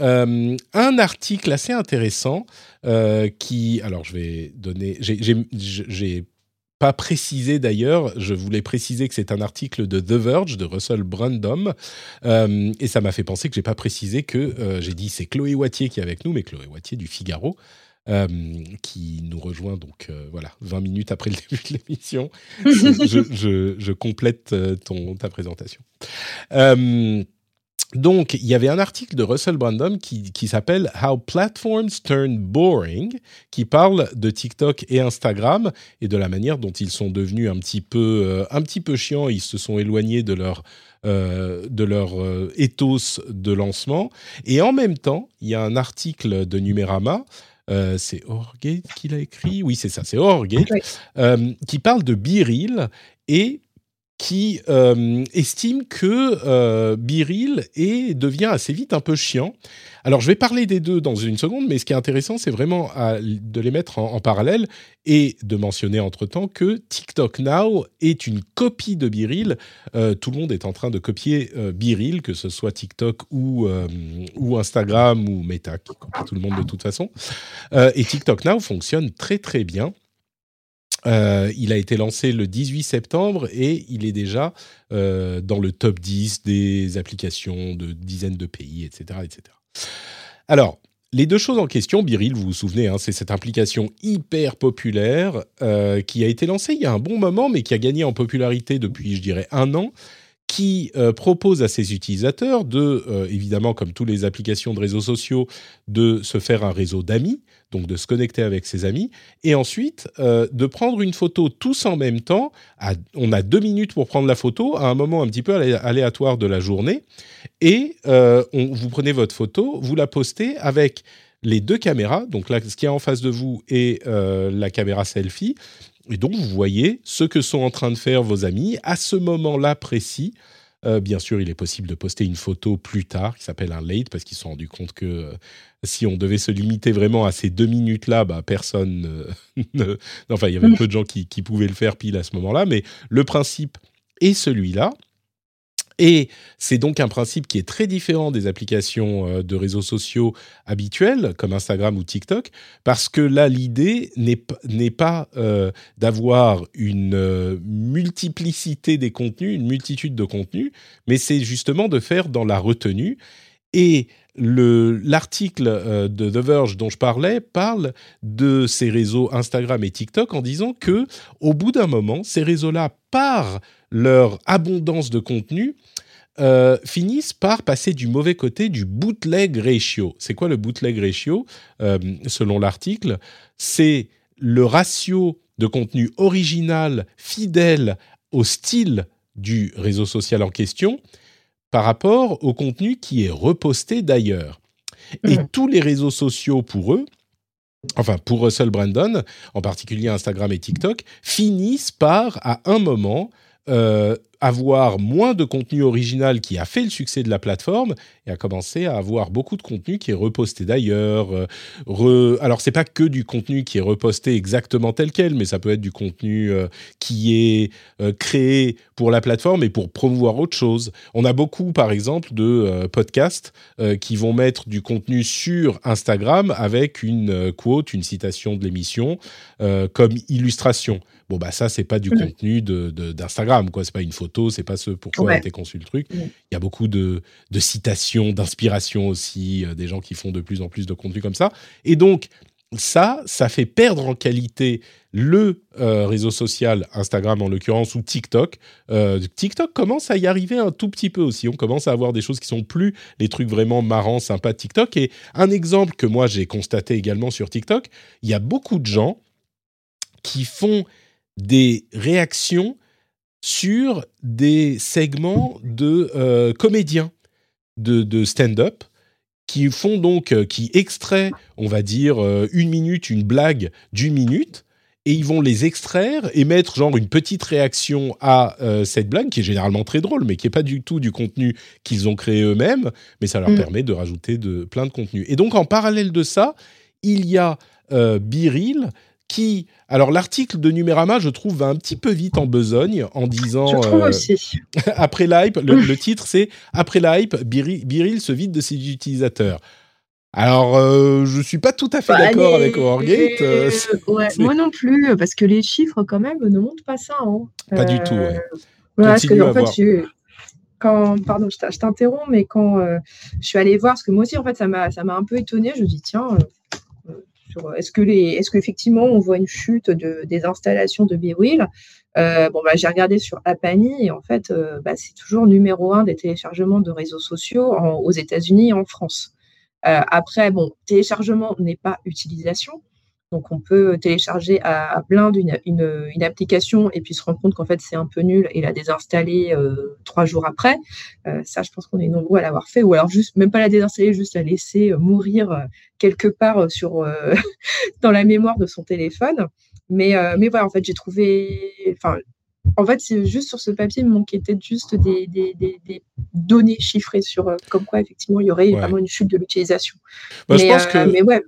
Euh, un article assez intéressant euh, qui, alors je vais donner, j'ai pas précisé d'ailleurs, je voulais préciser que c'est un article de The Verge de Russell Brandom euh, et ça m'a fait penser que j'ai pas précisé que j'ai dit c'est Chloé Wattier qui est avec nous, mais Chloé Wattier du Figaro. qui nous rejoint donc voilà 20 minutes après le *laughs* début de l'émission. je, complète ta présentation. Donc, il y avait un article de Russell Brandon qui, qui s'appelle How Platforms Turn Boring, qui parle de TikTok et Instagram et de la manière dont ils sont devenus un petit peu, euh, un petit peu chiants. Ils se sont éloignés de leur, euh, de leur euh, ethos de lancement. Et en même temps, il y a un article de Numérama c'est Orgate qui l'a écrit? Oui, c'est ça, c'est Orgate, qui parle de Biril et qui euh, estime que euh, Biril est, devient assez vite un peu chiant. Alors, je vais parler des deux dans une seconde, mais ce qui est intéressant, c'est vraiment de les mettre en, parallèle et de mentionner entre-temps que TikTok Now est une copie de Biril. Euh, tout le monde est en train de copier Biril, que ce soit TikTok ou, ou Instagram ou Meta, qui copie tout le monde de toute façon. et TikTok Now fonctionne très très bien. Euh, il a été lancé le 18 septembre et il est déjà euh, dans le top 10 des applications de dizaines de pays, etc. etc. Alors, les deux choses en question, Biril, vous vous souvenez, hein, c'est cette application hyper populaire euh, qui a été lancée il y a un bon moment, mais qui a gagné en popularité depuis, je dirais, un an, qui euh, propose à ses utilisateurs de, euh, évidemment, comme toutes les applications de réseaux sociaux, de se faire un réseau d'amis, donc de se connecter avec ses amis, et ensuite euh, de prendre une photo tous en même temps. on a deux minutes pour prendre la photo à un moment un petit peu aléatoire de la journée, et vous prenez votre photo, vous la postez avec les deux caméras, donc là, ce qui est en face de vous et la caméra selfie, et donc, vous voyez ce que sont en train de faire vos amis à ce moment-là précis. Euh, bien sûr, il est possible de poster une photo plus tard qui s'appelle un late parce qu'ils se sont rendus compte que euh, si on devait se limiter vraiment à ces deux minutes-là, bah, personne *laughs* ne, Enfin, il y avait peu de gens qui, qui pouvaient le faire pile à ce moment-là, mais le principe est celui-là. Et c'est donc un principe qui est très différent des applications euh, de réseaux sociaux habituelles, comme Instagram ou TikTok, parce que là, l'idée n'est pas euh, d'avoir une euh, multiplicité des contenus, une multitude de contenus, mais c'est justement de faire dans la retenue. Et l'article de The Verge dont je parlais parle de ces réseaux Instagram et TikTok en disant que au bout d'un moment, ces réseaux-là, par leur abondance de contenu, euh, finissent par passer du mauvais côté du bootleg ratio. C'est quoi le bootleg ratio euh, Selon l'article, c'est le ratio de contenu original, fidèle au style du réseau social en question, par rapport au contenu qui est reposté d'ailleurs. Et mmh. tous les réseaux sociaux pour eux, enfin pour Russell Brandon, en particulier Instagram et TikTok, finissent par, à un moment, euh, avoir moins de contenu original qui a fait le succès de la plateforme et a commencé à avoir beaucoup de contenu qui est reposté d'ailleurs. Euh, re... Alors pas que du contenu qui est reposté exactement tel quel, mais ça peut être du contenu euh, qui est euh, créé pour la plateforme et pour promouvoir autre chose. On a beaucoup par exemple de podcasts qui vont mettre du contenu sur Instagram avec une quote, une citation de l'émission comme illustration. Bon bah ça c'est pas du contenu d'Instagram de, quoi, c'est pas une photo c'est pas ce pourquoi quoi a été conçu le truc. Il y a beaucoup de, citations, d'inspiration aussi, euh, des gens qui font de plus en plus de contenu comme ça. Et donc, ça, ça fait perdre en qualité le euh, réseau social, Instagram en l'occurrence, ou TikTok. Euh, TikTok commence à y arriver un tout petit peu aussi. On commence à avoir des choses qui sont plus les trucs vraiment marrants, sympas de TikTok. Et un exemple que moi j'ai constaté également sur TikTok, il y a beaucoup de gens qui font des réactions sur des segments de euh, comédiens de, stand-up qui font donc, euh, qui extraient, on va dire, euh, une minute, une blague d'une minute, et ils vont les extraire et mettre genre une petite réaction à cette blague, qui est généralement très drôle, mais qui n'est pas du tout du contenu qu'ils ont créé eux-mêmes, mais ça leur mm. permet de rajouter de, plein de contenu. Et donc, en parallèle de ça, il y a Biril, qui, alors l'article de Numérama, je trouve, va un petit peu vite en besogne en disant. Je trouve euh, aussi. *laughs* après l'hype, le, titre c'est Après l'hype, Biril, se vide de ses utilisateurs. Alors, euh, je suis pas tout à fait bah, d'accord avec Wargate. Euh, moi non plus, parce que les chiffres, quand même, ne montrent pas ça. Hein. Pas du tout, ouais. parce que, en fait, quand, pardon, je t'interromps, mais quand je suis allée voir, parce que moi aussi, en fait, ça m'a un peu étonnée, je me dis, tiens, est-ce que les, est-ce qu'effectivement on voit une chute de, des installations de B-Wheel euh, bon, bah, j'ai regardé sur Apani et en fait, euh, bah, c'est toujours numéro un des téléchargements de réseaux sociaux aux États-Unis et en France. Euh, après, bon, téléchargement n'est pas utilisation. Donc, on peut télécharger à, plein d'une une, application et puis se rendre compte qu'en fait, c'est un peu nul et la désinstaller euh, trois jours après. Euh, ça, je pense qu'on est nombreux à l'avoir fait. Ou alors, juste, même pas la désinstaller, juste la laisser euh, mourir quelque part sur, *laughs* dans la mémoire de son téléphone. Mais, mais voilà, en fait, j'ai trouvé. Enfin, en fait, c'est juste sur ce papier, il me manquait peut-être juste des, des, des, données chiffrées sur comme quoi, effectivement, il y aurait vraiment une chute de l'utilisation. Bah, mais, je pense que... mais ouais.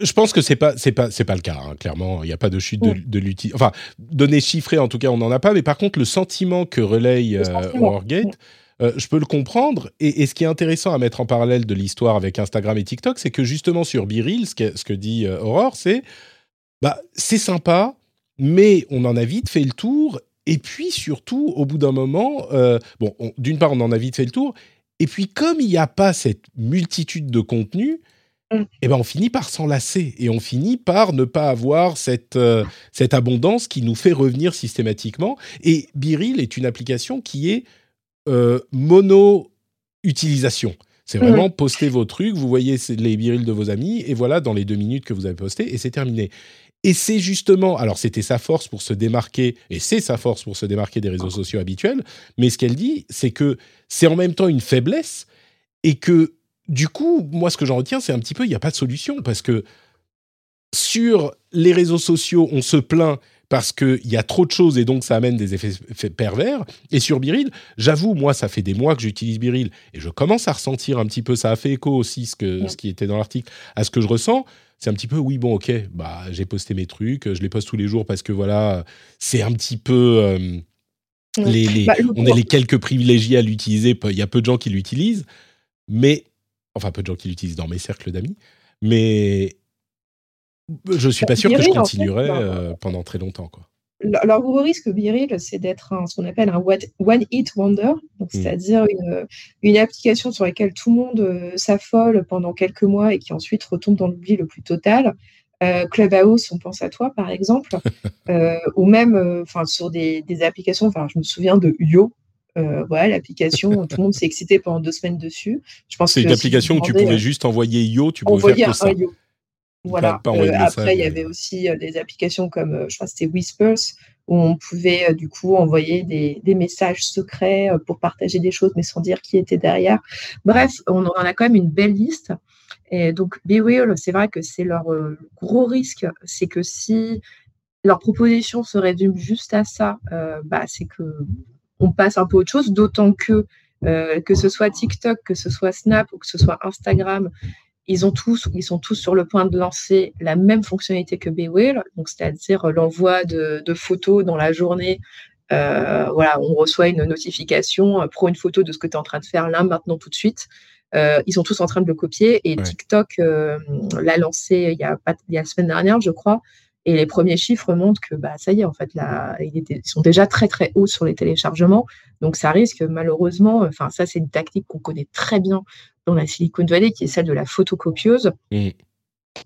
Je pense que c'est pas c'est pas c'est pas le cas. Hein. Clairement, il n'y a pas de chute de, de l'utilité. Enfin, données chiffrées, en tout cas, on n'en a pas. Mais par contre, le sentiment que relaye euh, Wargate, euh, je peux le comprendre. Et, ce qui est intéressant à mettre en parallèle de l'histoire avec Instagram et TikTok, c'est que justement sur Biril, ce que, ce que dit euh, Aurore, c'est bah c'est sympa, mais on en a vite fait le tour. Et puis surtout, au bout d'un moment, bon, d'une part, on en a vite fait le tour. Et puis, comme il n'y a pas cette multitude de contenus, Mm. Eh ben on finit par s'enlacer et on finit par ne pas avoir cette, euh, cette abondance qui nous fait revenir systématiquement. Et Biril est une application qui est mono-utilisation. C'est vraiment poster vos trucs, vous voyez les birils de vos amis, et voilà, dans les deux minutes que vous avez posté, et c'est terminé. Et c'est justement, alors c'était sa force pour se démarquer, et c'est sa force pour se démarquer des réseaux sociaux habituels, mais ce qu'elle dit, c'est que c'est en même temps une faiblesse, et que du coup, moi ce que j'en retiens, c'est un petit peu, il n'y a pas de solution, parce que sur les réseaux sociaux, on se plaint parce qu'il y a trop de choses et donc ça amène des effets pervers. Et sur Biril, j'avoue, moi, ça fait des mois que j'utilise Biril et je commence à ressentir un petit peu, ça a fait écho aussi, ce, que, ce qui était dans l'article, à ce que je ressens. C'est un petit peu, oui, bon, ok, bah, j'ai posté mes trucs, je les poste tous les jours parce que voilà, c'est un petit peu. Euh, les, bah, on est les quelques privilégiés à l'utiliser, il y a peu de gens qui l'utilisent, mais. Enfin, peu de gens qui l'utilisent dans mes cercles d'amis, mais je suis pas sûr que je continuerai bah, euh, pendant très longtemps. Quoi. Alors, gros risque Biril, c'est d'être ce qu'on appelle un one hit wonder, mmh. c'est-à-dire une, application sur laquelle tout le monde euh, s'affole pendant quelques mois et qui ensuite retombe dans l'oubli le plus total. Euh, Clubhouse, on pense à toi par exemple, *laughs* ou même enfin sur des, applications. Enfin, je me souviens de Yo, voilà, l'application, tout le monde s'est excité pendant deux semaines dessus. Je pense c'est une application où tu pouvais juste envoyer Yo, tu pouvais faire que ça. Voilà. Euh, après, il y avait aussi euh, des applications comme, euh, je crois, c'était Whispers, où on pouvait du coup envoyer des, messages secrets pour partager des choses, mais sans dire qui était derrière. Bref, on en a quand même une belle liste. Et donc, BeReal, c'est vrai que c'est leur gros risque, c'est que si leur proposition se résume juste à ça, bah, c'est que on passe un peu autre chose, d'autant que que ce soit TikTok, que ce soit Snap ou que ce soit Instagram, ils, ont tous, ils sont tous sur le point de lancer la même fonctionnalité que BeWheel, donc c'est-à-dire l'envoi de, photos dans la journée. Euh, voilà, on reçoit une notification, euh, prends une photo de ce que tu es en train de faire là, maintenant, tout de suite. Euh, ils sont tous en train de le copier et TikTok l'a lancé il y, a, il y a la semaine dernière, je crois. Et les premiers chiffres montrent que bah, ça y est, en fait, là, ils, sont déjà très très hauts sur les téléchargements. Donc ça risque malheureusement, enfin ça c'est une tactique qu'on connaît très bien dans la Silicon Valley, qui est celle de la photocopieuse. Mmh.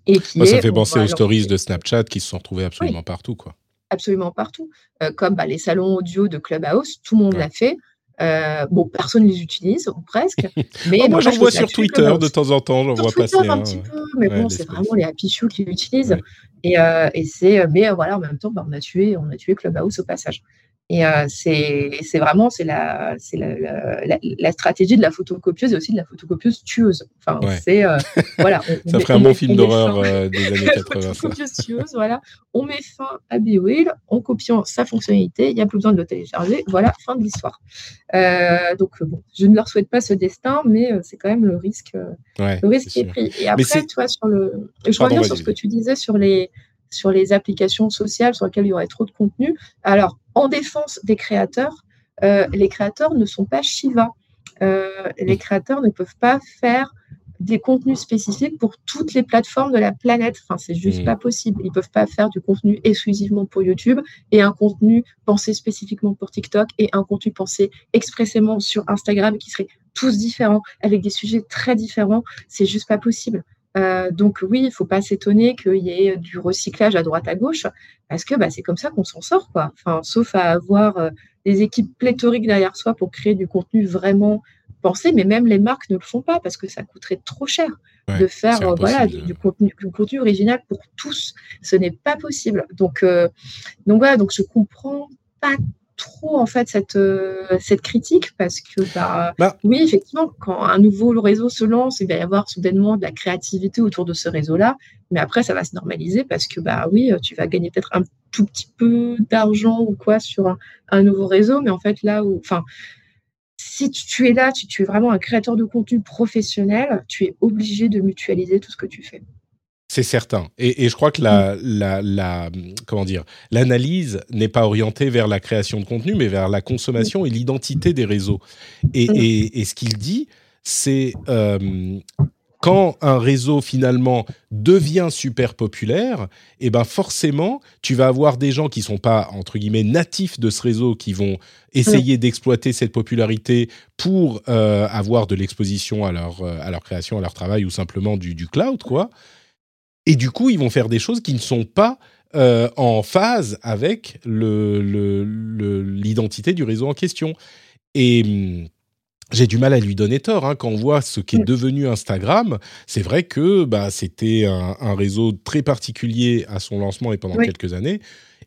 Et qui ça fait penser aux stories de Snapchat qui se sont retrouvées absolument partout. Quoi. Absolument partout. Euh, comme bah, les salons audio de Clubhouse, tout le monde l'a fait. Euh, bon, personne ne les utilise, ou presque. *laughs* Mais oh, moi, j'en vois sur Twitter de temps en temps, j'en vois passer. un petit peu, mais bon, c'est vraiment les happy shoes qui l'utilisent. Et, euh, et c'est, mais voilà, en même temps, bah, on a tué, on a tué Clubhouse au passage. Et euh, c'est vraiment c'est la, la, la, stratégie de la photocopieuse et aussi de la photocopieuse tueuse. Enfin, c'est euh, voilà. *laughs* ça ferait un bon film d'horreur euh, des *laughs* années 80. photocopieuse tueuse, voilà. On met fin à BeWheel en copiant sa fonctionnalité. Il n'y a plus besoin de le télécharger. Voilà, fin de l'histoire. donc bon, je ne leur souhaite pas ce destin, mais c'est quand même le risque, le risque qui est pris. Et après, tu vois, sur le, je reviens sur ce que tu disais sur les sur les applications sociales sur lesquelles il y aurait trop de contenu. Alors, en défense des créateurs, euh, les créateurs ne sont pas Shiva. Euh, les créateurs ne peuvent pas faire des contenus spécifiques pour toutes les plateformes de la planète. Enfin, c'est juste mmh. pas possible. Ils peuvent pas faire du contenu exclusivement pour YouTube et un contenu pensé spécifiquement pour TikTok et un contenu pensé expressément sur Instagram qui serait tous différents avec des sujets très différents. C'est juste pas possible. Euh, donc oui, il ne faut pas s'étonner qu'il y ait du recyclage à droite à gauche, parce que bah, c'est comme ça qu'on s'en sort, quoi. Enfin, sauf à avoir euh, des équipes pléthoriques derrière soi pour créer du contenu vraiment pensé, mais même les marques ne le font pas parce que ça coûterait trop cher de faire euh, voilà du, contenu, du, contenu, original pour tous. Ce n'est pas possible. Donc donc voilà, donc je comprends pas trop en fait cette, euh, cette critique parce que bah, bah, oui effectivement quand un nouveau réseau se lance il va y avoir soudainement de la créativité autour de ce réseau là mais après ça va se normaliser parce que bah oui tu vas gagner peut-être un tout petit peu d'argent ou quoi sur un, nouveau réseau. Mais en fait là où enfin si tu, es là, tu, tu es vraiment un créateur de contenu professionnel, tu es obligé de mutualiser tout ce que tu fais. C'est certain. Et, je crois que la, la, la comment dire, l'analyse n'est pas orientée vers la création de contenu, mais vers la consommation et l'identité des réseaux. Et, et ce qu'il dit, c'est euh, quand un réseau finalement devient super populaire, et eh ben forcément, tu vas avoir des gens qui sont pas entre guillemets natifs de ce réseau qui vont essayer d'exploiter cette popularité pour euh, avoir de l'exposition à leur euh, à leur création, à leur travail ou simplement du, du cloud quoi. Et du coup, ils vont faire des choses qui ne sont pas euh, en phase avec l'identité le, du réseau en question. Et hum, j'ai du mal à lui donner tort. Hein. Quand on voit ce qu'est devenu Instagram, c'est vrai que bah, c'était un, réseau très particulier à son lancement et pendant quelques années.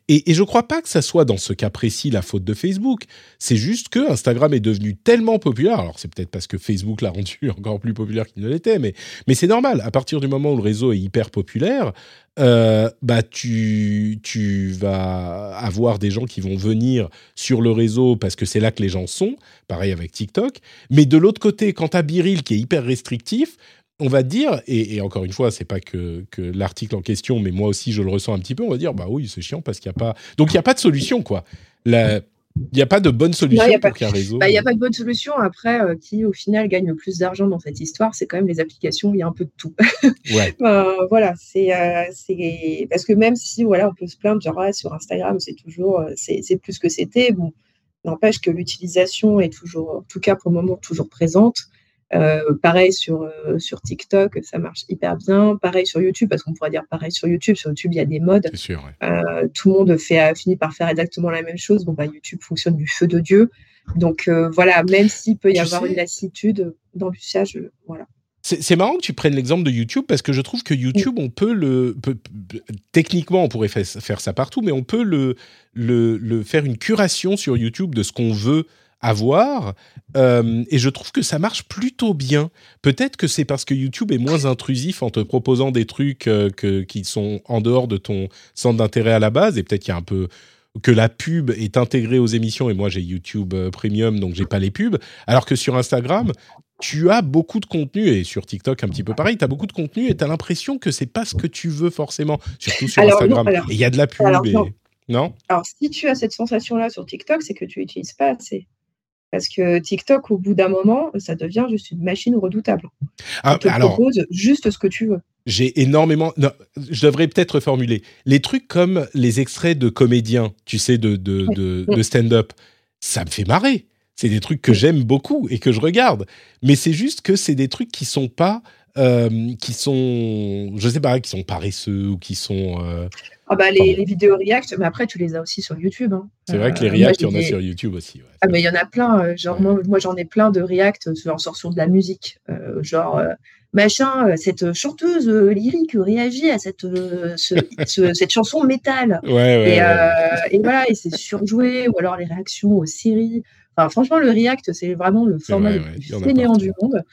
Et, je ne crois pas que ça soit dans ce cas précis la faute de Facebook. C'est juste que Instagram est devenu tellement populaire. Alors c'est peut-être parce que Facebook l'a *laughs* rendu encore plus populaire qu'il ne l'était, mais, c'est normal. À partir du moment où le réseau est hyper populaire, euh, bah tu, tu vas avoir des gens qui vont venir sur le réseau parce que c'est là que les gens sont. Pareil avec TikTok. Mais de l'autre côté, quand tu as Biril qui est hyper restrictif, on va dire, et, encore une fois, c'est pas que, l'article en question, mais moi aussi je le ressens un petit peu, on va dire, bah oui, c'est chiant parce qu'il n'y a pas. Donc il n'y a pas de solution, quoi. il n'y a pas de bonne solution pour qu'un réseau. Bah, il n'y a pas de bonne solution. Après, euh, qui au final gagne le plus d'argent dans cette histoire, c'est quand même les applications. Il y a un peu de tout. *laughs* Ouais. Euh, voilà, euh, c'est parce que même si voilà, on peut se plaindre genre sur Instagram, c'est toujours c'est plus que c'était. Bon, n'empêche que l'utilisation est toujours, en tout cas pour le moment, toujours présente. Euh, pareil sur, euh, sur TikTok, ça marche hyper bien. Pareil sur YouTube, parce qu'on pourrait dire pareil sur YouTube. Sur YouTube, il y a des modes. Euh, tout le monde fait, finit par faire exactement la même chose. Bon, bah, YouTube fonctionne du feu de Dieu. Donc voilà, même s'il peut y avoir une lassitude dans l'usage, voilà. C'est marrant que tu prennes l'exemple de YouTube parce que je trouve que YouTube, on peut le. techniquement, on pourrait faire ça partout, mais on peut le, le, le faire une curation sur YouTube de ce qu'on veut avoir. Euh, et je trouve que ça marche plutôt bien. Peut-être que c'est parce que YouTube est moins intrusif en te proposant des trucs euh, que, qui sont en dehors de ton centre d'intérêt à la base. Et peut-être qu'il y a un peu que la pub est intégrée aux émissions. Et moi, j'ai YouTube euh, Premium, donc j'ai pas les pubs. Alors que sur Instagram, tu as beaucoup de contenu et sur TikTok un petit peu pareil, tu as beaucoup de contenu et tu as l'impression que c'est pas ce que tu veux forcément, surtout sur Instagram. et il y a de la pub. non. Alors si tu as cette sensation-là sur TikTok, c'est que tu n'utilises pas assez. Parce que TikTok, au bout d'un moment, ça devient juste une machine redoutable. Ah, te propose juste ce que tu veux. J'ai énormément. je devrais peut-être reformuler. Les trucs comme les extraits de comédiens, tu sais, de, de, stand-up, ça me fait marrer. C'est des trucs que j'aime beaucoup et que je regarde. Mais c'est juste que c'est des trucs qui sont pas. Euh, qui sont, je sais pas, qui sont paresseux ou qui sont. Euh, ah bah les, vidéos React, mais après tu les as aussi sur YouTube. Hein. C'est vrai que les euh, React, il y en a sur YouTube aussi. ah mais il y en a plein. Euh, genre moi, j'en ai plein de React en sortant de la musique. Euh, genre machin, cette chanteuse lyrique réagit à cette *laughs* cette chanson métal. Ouais, ouais, et, et, voilà et c'est surjoué ou alors les réactions aux séries. Enfin franchement le React c'est vraiment le format le plus fainéant du monde.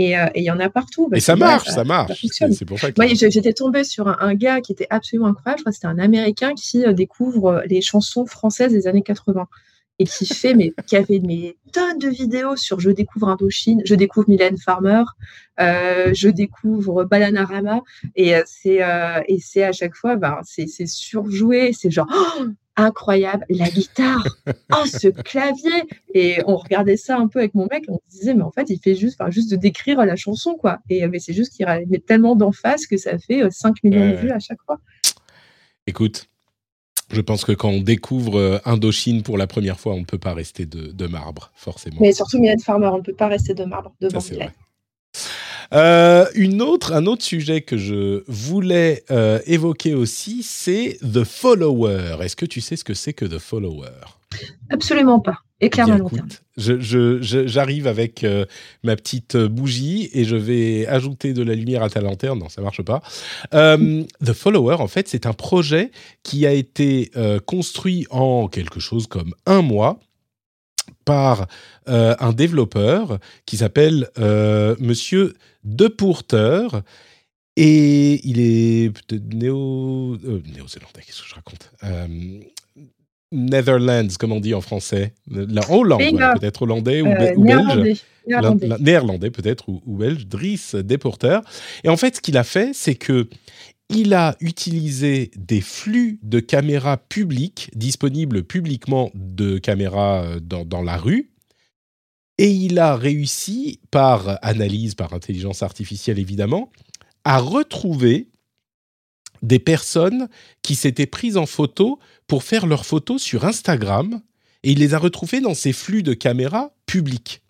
Euh, et il y en a partout. Et ça marche, ça, marche. C'est pour ça que... j'étais tombée sur un, gars qui était absolument incroyable. Je crois que c'était un Américain qui euh, découvre euh, les chansons françaises des années 80 et qui fait, mais qui avait des tonnes de vidéos sur Je découvre Indochine, je découvre Mylène Farmer, je découvre Bananarama, et c'est et c'est à chaque fois, ben, c'est surjoué, c'est genre oh, incroyable, la guitare, *laughs* oh ce clavier Et on regardait ça un peu avec mon mec, on se disait mais en fait il fait juste, enfin juste de décrire la chanson quoi. Et mais c'est juste qu'il met tellement d'emphase que ça fait 5 euh, millions de vues à chaque fois. Écoute, je pense que quand on découvre euh, Indochine pour la première fois, on ne peut pas rester de, marbre, forcément. Mais surtout Mylène Farmer, on ne peut pas rester de marbre devant Mylène. Euh, une autre, un autre sujet que je voulais euh, évoquer aussi, c'est The Follower. Est-ce que tu sais ce que c'est que The Follower? Absolument pas. Éclaire la lanterne. J'arrive avec euh, ma petite bougie et je vais ajouter de la lumière à ta lanterne. Non, ça marche pas. The Follower, en fait, c'est un projet qui a été construit en quelque chose comme un mois par euh, un développeur qui s'appelle euh, Monsieur Depourteur. Et il est néo, euh, néo-zélandais, qu'est-ce que je raconte? Netherlands, comme on dit en français. La Hollande, peut-être hollandais ou, belge. Néerlandais, peut-être ou, ou, belge. Dries Depourteur. Et en fait, ce qu'il a fait, c'est que il a utilisé des flux de caméras publiques, disponibles publiquement de caméras euh, dans, la rue, et il a réussi, par analyse, par intelligence artificielle évidemment, à retrouver des personnes qui s'étaient prises en photo pour faire leurs photos sur Instagram, et il les a retrouvées dans ces flux de caméras publics.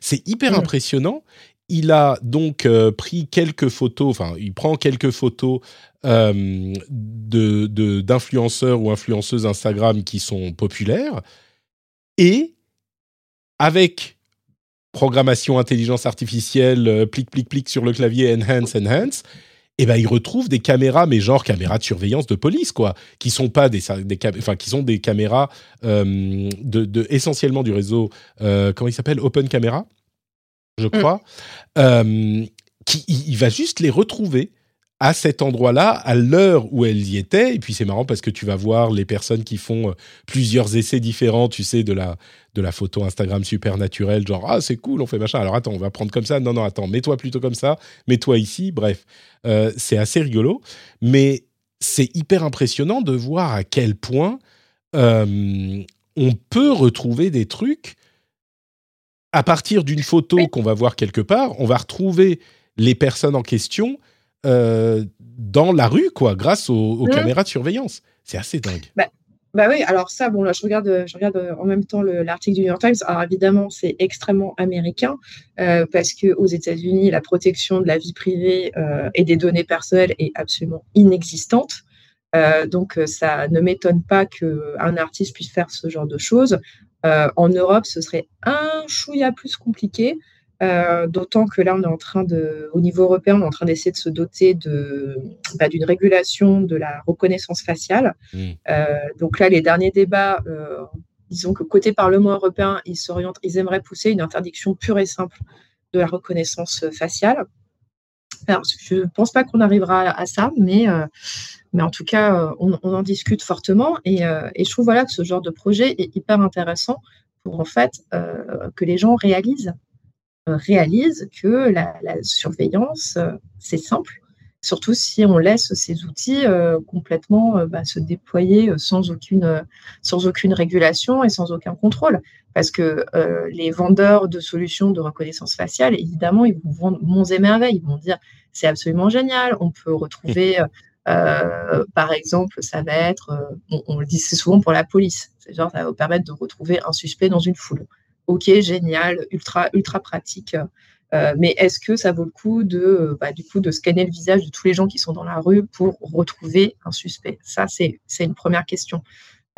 C'est hyper mmh. impressionnant il a donc euh, pris quelques photos, enfin, il prend quelques photos euh, d'influenceurs ou influenceuses Instagram qui sont populaires et avec programmation intelligence artificielle, plic, plic, plic sur le clavier, enhance, enhance, eh ben ils retrouvent des caméras, mais genre caméras de surveillance de police, quoi, qui sont pas des, des enfin qui sont des caméras de, de, essentiellement du réseau, comment il s'appelle, Open Camera, je mm. crois. qui, il va juste les retrouver à cet endroit-là, à l'heure où elle y était. Et puis c'est marrant parce que tu vas voir les personnes qui font euh, plusieurs essais différents, tu sais, de la, de la photo Instagram super naturelle, genre ah c'est cool, on fait machin. Alors attends, on va prendre comme ça. Non non attends, mets-toi plutôt comme ça, mets-toi ici. Bref, euh, c'est assez rigolo, mais c'est hyper impressionnant de voir à quel point euh, on peut retrouver des trucs à partir d'une photo qu'on va voir quelque part. On va retrouver les personnes en question euh, dans la rue, quoi, grâce aux, mmh. caméras de surveillance. C'est assez dingue. Bah, bah, oui, alors ça, bon, là, je regarde, je regarde euh, en même temps l'article du New York Times. Alors évidemment, c'est extrêmement américain euh, parce que aux États-Unis, la protection de la vie privée et des données personnelles est absolument inexistante. donc, ça ne m'étonne pas qu'un artiste puisse faire ce genre de choses. En Europe, ce serait un chouïa plus compliqué. Euh, d'autant que là, on est en train de, au niveau européen, on est en train d'essayer de se doter de, bah, d'une régulation de la reconnaissance faciale. Mmh. Euh, donc là, les derniers débats, euh, disons que côté Parlement européen, ils s'orientent, ils aimeraient pousser une interdiction pure et simple de la reconnaissance faciale. Je ne pense pas qu'on arrivera à, ça, mais, mais en tout cas, on, en discute fortement. Et, et, je trouve voilà, que ce genre de projet est hyper intéressant pour en fait que les gens réalisent euh, réalise que la, surveillance, euh, c'est simple, surtout si on laisse ces outils euh, complètement bah, se déployer sans aucune, sans aucune régulation et sans aucun contrôle. Parce que les vendeurs de solutions de reconnaissance faciale, évidemment, ils vont vendre monts et merveilles. Ils vont dire c'est absolument génial, on peut retrouver. par exemple, ça va être, on, on, le dit souvent pour la police, c'est genre ça va vous permettre de retrouver un suspect dans une foule ok, génial, ultra, ultra pratique. Euh, mais est-ce que ça vaut le coup de, bah, du coup, de scanner le visage de tous les gens qui sont dans la rue pour retrouver un suspect? Ça, c'est une première question.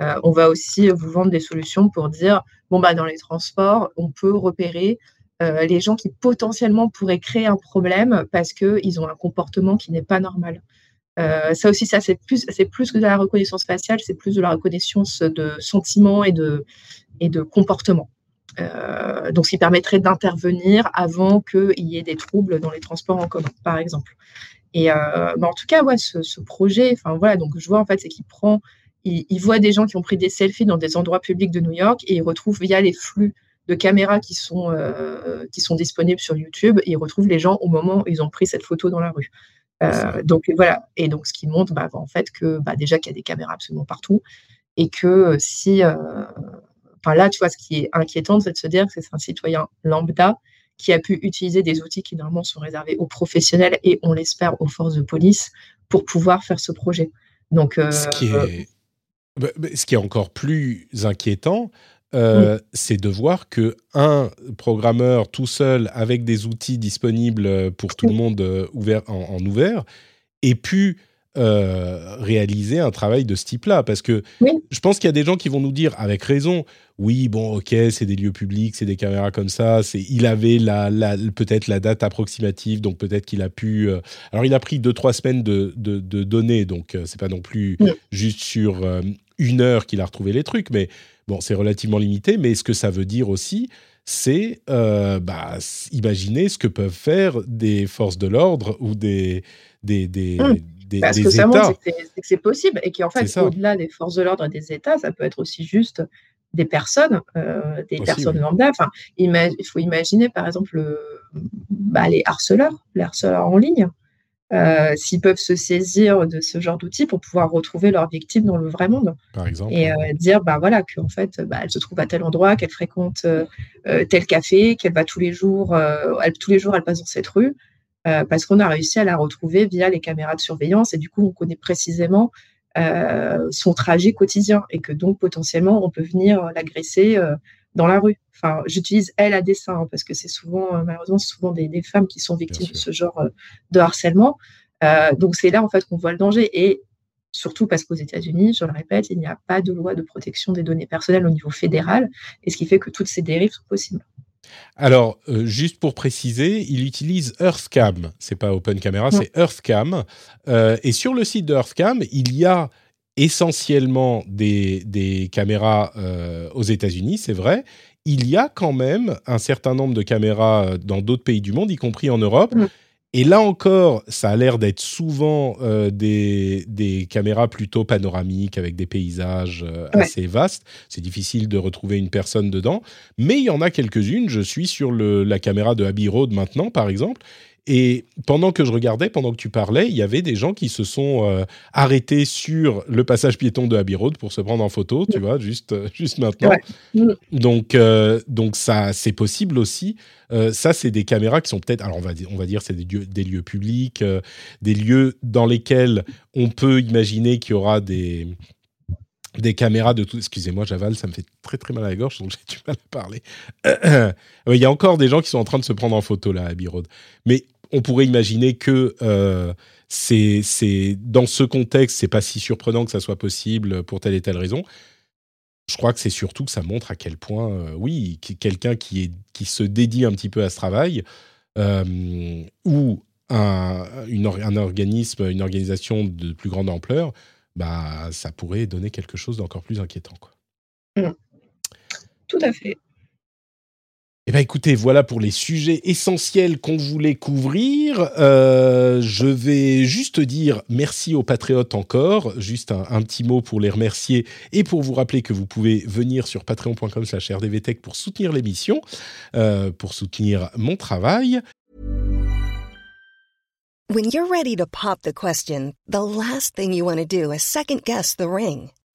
Euh, on va aussi vous vendre des solutions pour dire, bon, bah, dans les transports, on peut repérer euh, les gens qui potentiellement pourraient créer un problème parce qu'ils ont un comportement qui n'est pas normal. ça aussi, ça c'est plus, plus que de la reconnaissance faciale, c'est plus de la reconnaissance de sentiments et de, et de comportements. Euh, donc, ce qui permettrait d'intervenir avant qu'il y ait des troubles dans les transports en commun, par exemple. Et euh, en tout cas, ouais, ce, projet, enfin voilà, donc je vois en fait, c'est qu'il prend, il, voit des gens qui ont pris des selfies dans des endroits publics de New York et il retrouve via les flux de caméras qui sont, euh, qui sont disponibles sur YouTube et il retrouve les gens au moment où ils ont pris cette photo dans la rue. donc voilà, et donc ce qui montre bah, en fait que bah, déjà qu'il y a des caméras absolument partout et que si Enfin, là, tu vois, ce qui est inquiétant, c'est de se dire que c'est un citoyen lambda qui a pu utiliser des outils qui normalement sont réservés aux professionnels et, on l'espère, aux forces de police pour pouvoir faire ce projet. Donc, ce, qui euh, est... Bah, ce qui est encore plus inquiétant, euh, c'est de voir que un programmeur tout seul avec des outils disponibles pour tout le monde euh, ouvert, en, en, ouvert ait pu euh, réaliser un travail de ce type-là. Parce que je pense qu'il y a des gens qui vont nous dire, avec raison, oui, bon, ok, c'est des lieux publics, c'est des caméras comme ça, c'est, il avait la, peut-être la date approximative, donc peut-être qu'il a pu... Euh, alors, il a pris deux, trois semaines de, de, données, donc euh, c'est pas non plus juste sur une heure qu'il a retrouvé les trucs, mais bon, c'est relativement limité, mais ce que ça veut dire aussi, c'est bah, imaginer ce que peuvent faire des forces de l'ordre ou des, des, des, mmh. Parce que ça montre que c'est possible et qu'en fait, au-delà des forces de l'ordre et des États, ça peut être aussi juste des personnes, euh, des personnes lambda. Enfin, il faut imaginer, par exemple, bah, les harceleurs, les harceleurs en ligne, euh, s'ils peuvent se saisir de ce genre d'outils pour pouvoir retrouver leurs victimes dans le vrai monde. Par exemple. Et euh, dire, bah voilà, qu'en fait, bah, elle se trouve à tel endroit, qu'elle fréquente tel café, qu'elle va tous les jours, elle, tous les jours, elle passe dans cette rue. Euh, parce qu'on a réussi à la retrouver via les caméras de surveillance et du coup on connaît précisément euh, son trajet quotidien et que donc potentiellement on peut venir l'agresser euh, dans la rue. Enfin, j'utilise elle à dessein hein, parce que c'est souvent malheureusement souvent des, femmes qui sont victimes de ce genre de harcèlement. donc c'est là en fait qu'on voit le danger et Surtout parce qu'aux États-Unis, je le répète, il n'y a pas de loi de protection des données personnelles au niveau fédéral, et ce qui fait que toutes ces dérives sont possibles. Alors, euh, juste pour préciser, il utilise EarthCam. C'est pas Open Camera, c'est EarthCam. Euh, et sur le site de EarthCam, il y a essentiellement des, caméras euh, aux États-Unis, c'est vrai. Il y a quand même un certain nombre de caméras dans d'autres pays du monde, y compris en Europe. Mm. Et là encore, ça a l'air d'être souvent euh, des, des, caméras plutôt panoramiques avec des paysages euh, assez vastes. C'est difficile de retrouver une personne dedans, mais il y en a quelques-unes. Je suis sur le, la caméra de Abbey Road maintenant, par exemple, et pendant que je regardais, pendant que tu parlais, il y avait des gens qui se sont euh, arrêtés sur le passage piéton de Abbey Road pour se prendre en photo, tu vois, juste, euh, juste maintenant. Donc, euh, donc ça, c'est possible aussi. ça, c'est des caméras qui sont peut-être, alors on va, on va dire, c'est des lieux, des lieux publics, des lieux dans lesquels on peut imaginer qu'il y aura des, des caméras de tout. Excusez-moi, j'avale, ça me fait très très mal à la gorge, donc *laughs* j'ai du mal à parler. *clears throat* Il y a encore des gens qui sont en train de se prendre en photo là à Abbey Road. Mais on pourrait imaginer que euh, c'est dans ce contexte, c'est pas si surprenant que ça soit possible pour telle et telle raison. Je crois que c'est surtout que ça montre à quel point, euh, oui, quelqu'un qui, qui se dédie un petit peu à ce travail, euh, ou un, un organisme, une organisation de plus grande ampleur, bah, ça pourrait donner quelque chose d'encore plus inquiétant. Mmh. Tout à fait. Eh bien, écoutez, voilà pour les sujets essentiels qu'on voulait couvrir. Euh, je vais juste dire merci aux patriotes encore, juste un, petit mot pour les remercier et pour vous rappeler que vous pouvez venir sur patreon.com slash rdvtech pour soutenir l'émission, euh, pour soutenir mon travail. When you're ready to pop the question, the last thing you want to do is second guess the ring.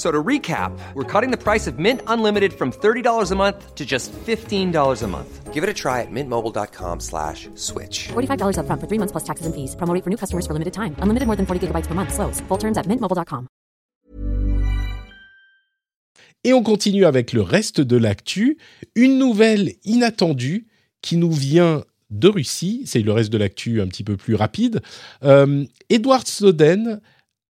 So to recap, we're cutting the price of Mint Unlimited from $30 a month to just $15 a month. Give it a try at mintmobile.com slash switch. $45 up front for three months plus taxes and fees. Promo for new customers for limited time. Unlimited more than 40 gigabytes per month. Slows. Full terms at mintmobile.com. Et on continue avec le reste de l'actu. Une nouvelle inattendue qui nous vient de Russie. C'est le reste de l'actu un petit peu plus rapide. Euh, Edward Snowden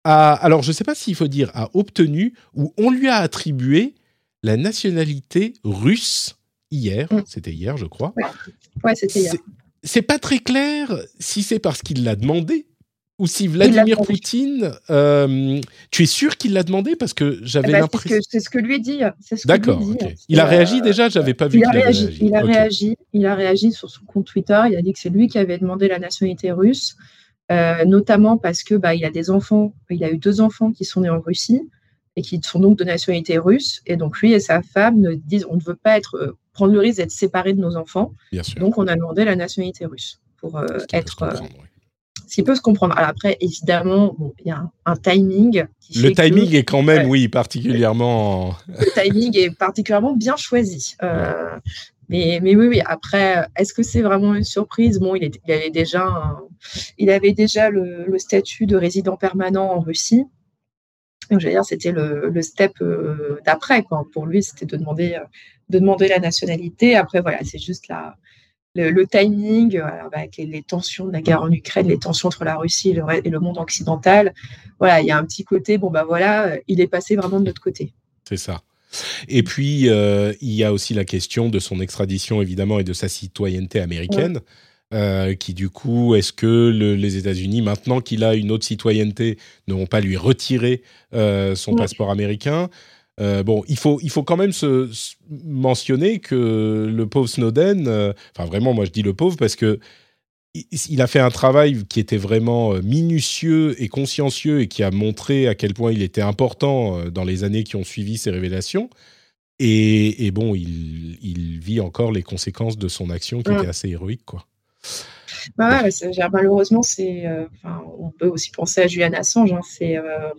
alors je ne sais pas s'il faut dire a obtenu ou on lui a attribué la nationalité russe hier. Mm. C'était hier, je crois. Ouais, c'était hier. C'est pas très clair si c'est parce qu'il l'a demandé ou si Vladimir Poutine. Euh, tu es sûr qu'il l'a demandé? Parce que j'avais eh ben, l'impression. C'est ce que lui dit. D'accord. Il a réagi déjà? J'avais pas vu. Il a réagi. Il a réagi. Il a réagi sur son compte Twitter. Il a dit que c'est lui qui avait demandé la nationalité russe. Euh, notamment parce que bah, il a des enfants, il a eu deux enfants qui sont nés en Russie et qui sont donc de nationalité russe. Et donc lui et sa femme ne disent on ne veut pas être euh, prendre le risque d'être séparés de nos enfants. Donc on a demandé la nationalité russe pour euh, être. Ce qui peut se comprendre. Alors après, évidemment, il y a un, timing. le timing est quand même, oui, particulièrement. le timing est particulièrement bien choisi. Mais, oui, oui, après, est-ce que c'est vraiment une surprise? Bon, il, avait déjà, il avait déjà le, statut de résident permanent en Russie. Donc, je veux dire, c'était le, step euh, d'après. Pour lui, c'était de demander, de demander la nationalité. Après, voilà, c'est juste la, le, timing, euh, avec les, tensions de la guerre en Ukraine, les tensions entre la Russie et le, le monde occidental. Voilà, il y a un petit côté, bon, ben voilà, il est passé vraiment de notre côté. C'est ça. Et puis, euh, il y a aussi la question de son extradition, évidemment, et de sa citoyenneté américaine. Euh, qui du coup, est-ce que les États-Unis, maintenant qu'il a une autre citoyenneté, ne vont pas lui retirer euh, son passeport américain? Bon, il faut, il faut quand même se, mentionner que le pauvre Snowden, enfin vraiment, moi je dis le pauvre parce que il a fait un travail qui était vraiment euh, minutieux et consciencieux et qui a montré à quel point il était important euh, dans les années qui ont suivi ces révélations. et, bon, il, vit encore les conséquences de son action qui était assez héroïque, quoi. Bah ouais, malheureusement, c'est, euh, on peut aussi penser à Julian Assange. Hein, c'est euh,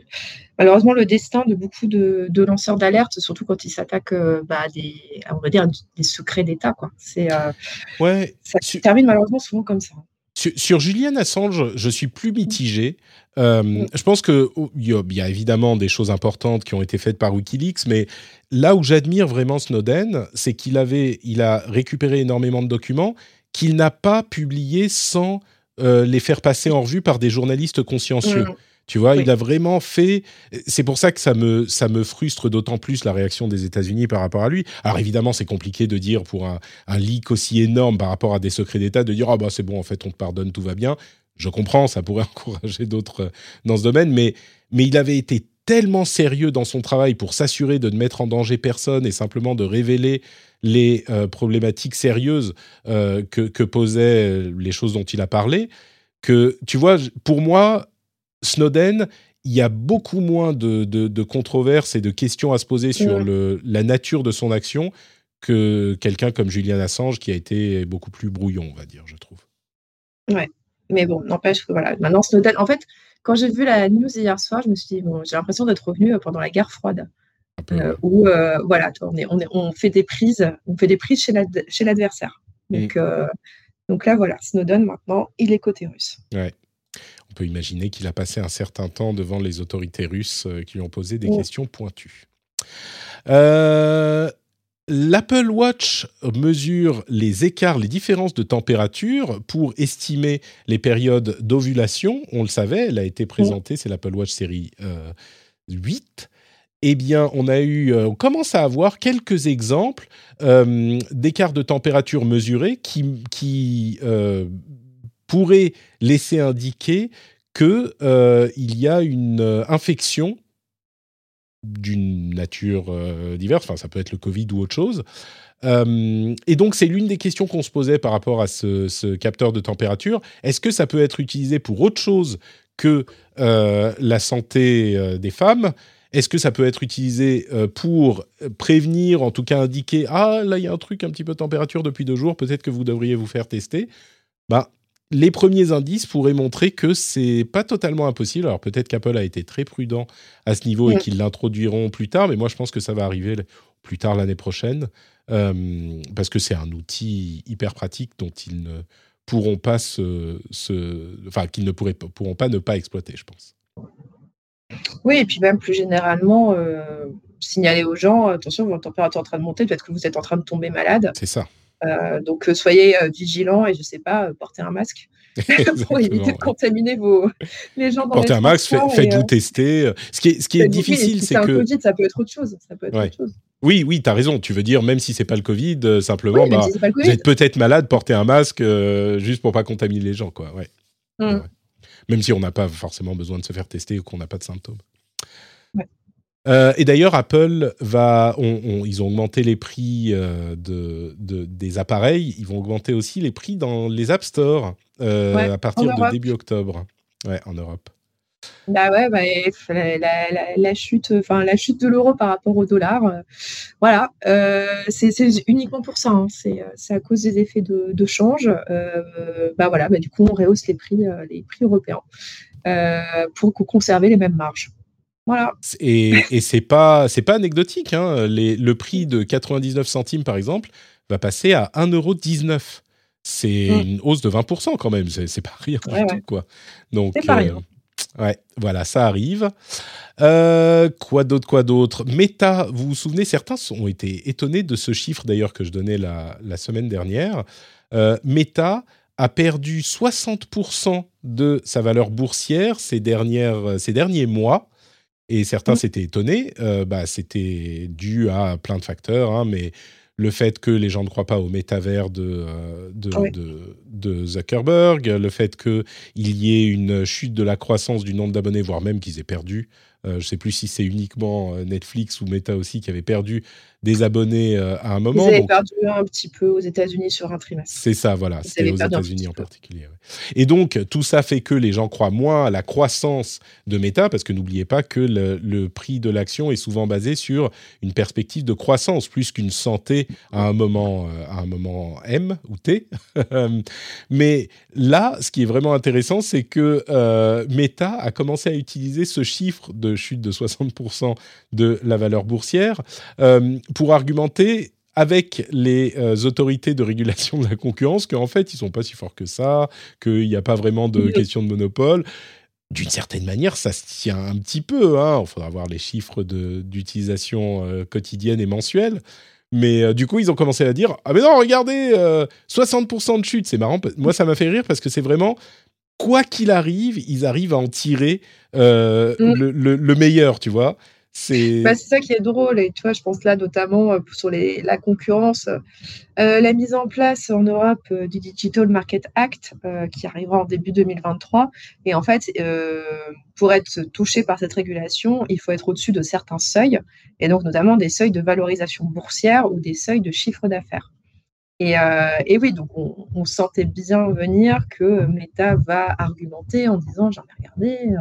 malheureusement le destin de beaucoup de, lanceurs d'alerte, surtout quand ils s'attaquent euh, bah, des, on va dire, des secrets d'État. Quoi. C'est, ouais, ça se termine malheureusement souvent comme ça. Sur, Julian Assange, je suis plus mitigé. Mm. je pense qu'il y, y, a évidemment des choses importantes qui ont été faites par Wikileaks, mais là où j'admire vraiment Snowden, c'est qu'il avait, il a récupéré énormément de documents qu'il n'a pas publié sans euh, les faire passer en revue par des journalistes consciencieux. Mmh. Tu vois, il a vraiment fait. C'est pour ça que ça me, ça me frustre d'autant plus la réaction des États-Unis par rapport à lui. Alors évidemment, c'est compliqué de dire pour un, un, leak aussi énorme par rapport à des secrets d'État de dire ah bah c'est bon en fait on te pardonne tout va bien. Je comprends, ça pourrait *laughs* encourager d'autres euh, dans ce domaine, mais mais il avait été tellement sérieux dans son travail pour s'assurer de ne mettre en danger personne et simplement de révéler les euh, problématiques sérieuses euh, que, posaient les choses dont il a parlé, que, tu vois, pour moi, Snowden, il y a beaucoup moins de, controverses et de questions à se poser sur le, la nature de son action que quelqu'un comme Julian Assange qui a été beaucoup plus brouillon, on va dire, je trouve. Ouais, mais bon, n'empêche que voilà, maintenant Snowden, en fait, quand j'ai vu la news hier soir, je me suis dit, bon, j'ai l'impression d'être revenu pendant la guerre froide. Euh, où euh, voilà, on, est, on, est, on, fait des prises, on fait des prises chez l'adversaire. Donc, euh, donc là, voilà, Snowden maintenant, il est côté russe. Ouais. On peut imaginer qu'il a passé un certain temps devant les autorités russes qui lui ont posé des questions pointues. L'Apple Watch mesure les écarts, les différences de température pour estimer les périodes d'ovulation. On le savait, elle a été présentée, c'est l'Apple Watch série 8 eh bien, on a eu, euh, on commence à avoir quelques exemples euh, d'écarts de température mesurés qui, euh, pourraient laisser indiquer qu'il il y a une infection d'une nature diverse, enfin ça peut être le Covid ou autre chose. et donc c'est l'une des questions qu'on se posait par rapport à ce, capteur de température. Est-ce que ça peut être utilisé pour autre chose que la santé des femmes? Est-ce que ça peut être utilisé euh, pour prévenir, en tout cas indiquer ah là il y a un truc un petit peu température depuis deux jours, peut-être que vous devriez vous faire tester. Bah les premiers indices pourraient montrer que c'est pas totalement impossible. Alors peut-être qu'Apple a été très prudent à ce niveau et qu'ils l'introduiront plus tard, mais moi je pense que ça va arriver plus tard l'année prochaine euh, parce que c'est un outil hyper pratique dont ils ne pourront pas se, enfin qu'ils ne pourraient, pourront pas ne pas exploiter, je pense. Oui, et puis même plus généralement, euh, signaler aux gens, attention, votre température est en train de monter, peut-être que vous êtes en train de tomber malade. C'est ça. Euh, donc euh, soyez vigilants et je ne sais pas, portez un masque *laughs* pour éviter de contaminer vos... les gens dans Portez un masque, faites-vous tester. Ce qui est, ce qui est difficile, c'est que. un Covid, ça peut être autre chose. Ça peut être autre chose. Oui, oui, tu as raison. Tu veux dire, même si c'est pas le Covid, simplement, bah, vous êtes peut-être malade, portez un masque juste pour pas contaminer les gens. Quoi. Ouais. Mmh même si on n'a pas forcément besoin de se faire tester ou qu'on n'a pas de symptômes. Euh, et d'ailleurs, Apple va, ils ont augmenté les prix euh, de, des appareils. Ils vont augmenter aussi les prix dans les App Store euh, à partir de début octobre. Ouais, en Europe. Bah ouais, bah, la, chute, enfin la chute de l'euro par rapport au dollar, voilà, c'est uniquement pour ça. Hein. c'est à cause des effets de, change. Bah voilà, bah, du coup on rehausse les prix, les prix européens pour conserver les mêmes marges. Voilà. Et, et c'est pas c'est pas anecdotique. Hein. le prix de 99 centimes par exemple va passer à 1,19€. C'est mmh. une hausse de 20% quand même. C'est pas rien du tout quoi. Donc. Pas rien. Ouais, voilà, ça arrive. Euh, quoi d'autre, quoi d'autre? Meta, vous vous souvenez, certains ont été étonnés de ce chiffre d'ailleurs que je donnais la, semaine dernière. Euh, Meta a perdu 60% de sa valeur boursière ces, dernières, ces derniers mois. Et certains mmh. s'étaient étonnés. Euh, bah, C'était dû à plein de facteurs, hein, mais le fait que les gens ne croient pas au métavers de, euh, de, Zuckerberg, le fait qu'il y ait une chute de la croissance du nombre d'abonnés, voire même qu'ils aient perdu je ne sais plus si c'est uniquement Netflix ou Meta aussi qui avait perdu des abonnés à un moment. Ils avaient perdu un petit peu aux États-Unis sur un trimestre. C'est ça, voilà. C'était aux États-Unis en particulier. Et donc, tout ça fait que les gens croient moins à la croissance de Meta, parce que n'oubliez pas que le, prix de l'action est souvent basé sur une perspective de croissance plus qu'une santé à un moment, à un moment M ou T. *laughs* Mais là, ce qui est vraiment intéressant, c'est que euh, Meta a commencé à utiliser ce chiffre de chute de 60% de la valeur boursière euh, pour argumenter avec les euh, autorités de régulation de la concurrence qu'en fait, ils sont pas si forts que ça, qu'il n'y a pas vraiment de question de monopole. D'une certaine manière, ça se tient un petit peu. Hein. Il faudra voir les chiffres d'utilisation quotidienne et mensuelle. Mais euh, du coup, ils ont commencé à dire Ah, mais non, regardez, 60% euh, de chute, c'est marrant. Moi, ça m'a fait rire parce que c'est vraiment, quoi qu'il arrive, ils arrivent à en tirer euh, mm. le, meilleur, tu vois. Bah, c'est ça qui est drôle. Et tu vois, je pense là notamment euh, sur la concurrence, euh, la mise en place en Europe euh, du Digital Market Act qui arrivera en début 2023. Et en fait, pour être touché par cette régulation, il faut être au-dessus de certains seuils, et donc notamment des seuils de valorisation boursière ou des seuils de chiffre d'affaires. Et, oui, donc on, sentait bien venir que Meta va argumenter en disant, j'en ai regardé,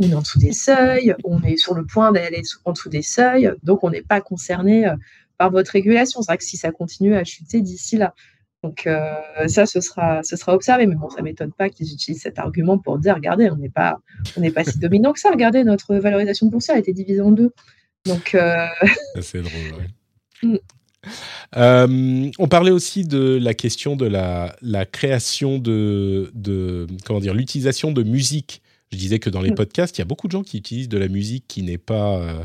est en dessous des seuils, on est sur le point d'aller en dessous des seuils, donc on n'est pas concerné euh, par votre régulation. C'est vrai que si ça continue à chuter d'ici là, donc euh, ça, ce sera, ce sera observé. Mais bon, ça m'étonne pas qu'ils utilisent cet argument pour dire, regardez, on n'est pas, on n'est pas si dominant que ça. Regardez, notre valorisation boursière a été divisée en deux. Donc euh, c'est drôle. Mm. *laughs* on parlait aussi de la question de la, la création de, de comment dire l'utilisation de musique je disais que dans les mm. podcasts, il y a beaucoup de gens qui utilisent de la musique qui n'est pas, euh,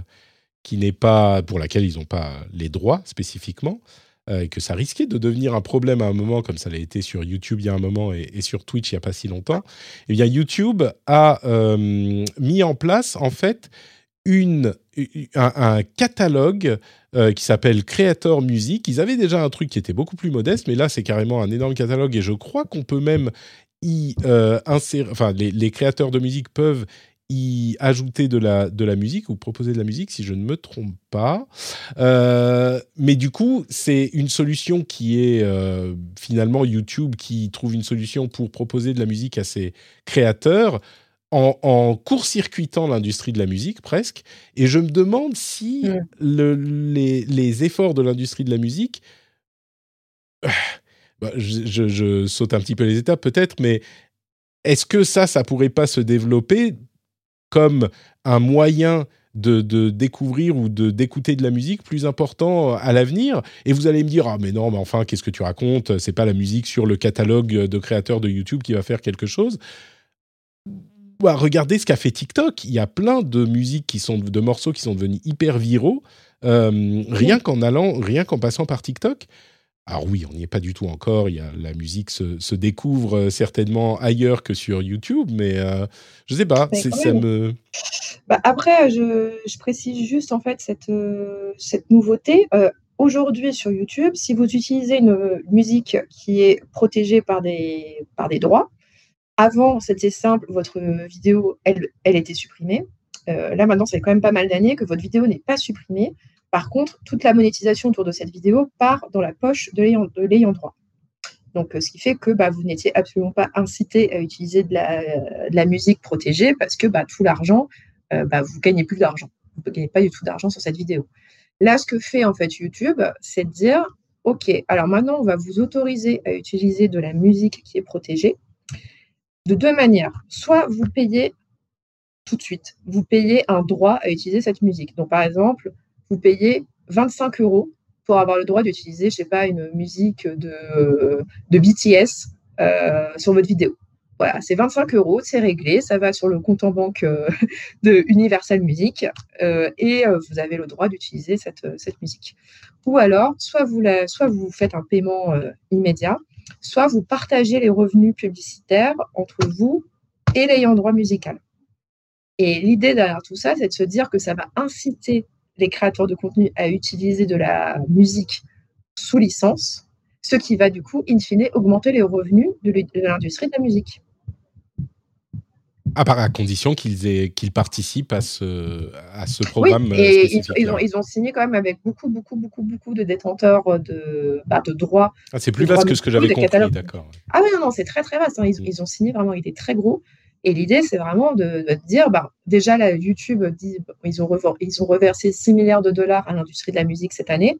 qui n'est pas pour laquelle ils n'ont pas les droits spécifiquement, euh, et que ça risquait de devenir un problème à un moment, comme ça l'a été sur YouTube il y a un moment et, sur Twitch il n'y a pas si longtemps. Et eh bien YouTube a euh, mis en place en fait une, un, catalogue qui s'appelle Creator Music. Ils avaient déjà un truc qui était beaucoup plus modeste, mais là c'est carrément un énorme catalogue et je crois qu'on peut même y euh, enfin, les, créateurs de musique peuvent y ajouter de la, de la musique ou proposer de la musique, si je ne me trompe pas. Euh, mais du coup, c'est une solution qui est euh, finalement YouTube qui trouve une solution pour proposer de la musique à ses créateurs en, court-circuitant l'industrie de la musique presque. Et je me demande si le, les, les, efforts de l'industrie de la musique bah, je, saute un petit peu les étapes peut-être, mais est-ce que ça, ça pourrait pas se développer comme un moyen de, découvrir ou de d'écouter de la musique plus important à l'avenir? Et vous allez me dire ah mais non mais enfin qu'est-ce que tu racontes? C'est pas la musique sur le catalogue de créateurs de YouTube qui va faire quelque chose. Bah, regardez ce qu'a fait TikTok. Il y a plein de musiques qui sont de morceaux qui sont devenus hyper viraux euh, rien qu'en allant rien qu'en passant par TikTok alors oui, on n'y est pas du tout encore. Il y a, la musique se, découvre euh, certainement ailleurs que sur YouTube, mais euh, je ne sais pas. ça me. Bah, après, je, précise juste en fait cette, euh, cette nouveauté. Aujourd'hui sur YouTube, si vous utilisez une musique qui est protégée par des, par des droits, avant c'était simple, votre vidéo elle, elle était supprimée. là maintenant, c'est quand même pas mal d'années que votre vidéo n'est pas supprimée. Par contre, toute la monétisation autour de cette vidéo part dans la poche de l'ayant droit. Donc, euh, ce qui fait que bah, vous n'étiez absolument pas incité à utiliser de la, musique protégée parce que bah, tout l'argent, euh, bah, vous ne gagnez plus d'argent. Vous ne gagnez pas du tout d'argent sur cette vidéo. Là, ce que fait en fait YouTube, c'est de dire OK, alors maintenant, on va vous autoriser à utiliser de la musique qui est protégée de deux manières. Soit vous payez tout de suite, vous payez un droit à utiliser cette musique. Donc, par exemple, vous payez 25 euros pour avoir le droit d'utiliser, je sais pas, une musique de, de BTS euh, sur votre vidéo. Voilà, c'est 25 euros, c'est réglé, ça va sur le compte en banque euh, *laughs* de Universal Music euh, et vous avez le droit d'utiliser cette, cette, musique. Ou alors, soit vous, la, soit vous faites un paiement immédiat, soit vous partagez les revenus publicitaires entre vous et l'ayant droit musical. Et l'idée derrière tout ça, c'est de se dire que ça va inciter les créateurs de contenu à utiliser de la musique sous licence, ce qui va du coup, in fine, augmenter les revenus de l'industrie de la musique. À part à condition qu'ils qu'ils participent à ce, à ce programme. Oui, et ils, ils, ont, ils, ont, signé quand même avec beaucoup, beaucoup, beaucoup, beaucoup de détenteurs de, bah, de droits. Ah, c'est plus vaste que ce que j'avais compris, d'accord. Ah oui, non, non, c'est très, très vaste. Hein. Ils, mm. ils, ont signé vraiment, il était très gros. Et l'idée, c'est vraiment de, dire, bah, déjà, YouTube, dit, ils, ont reversé 6 milliards de dollars à l'industrie de la musique cette année,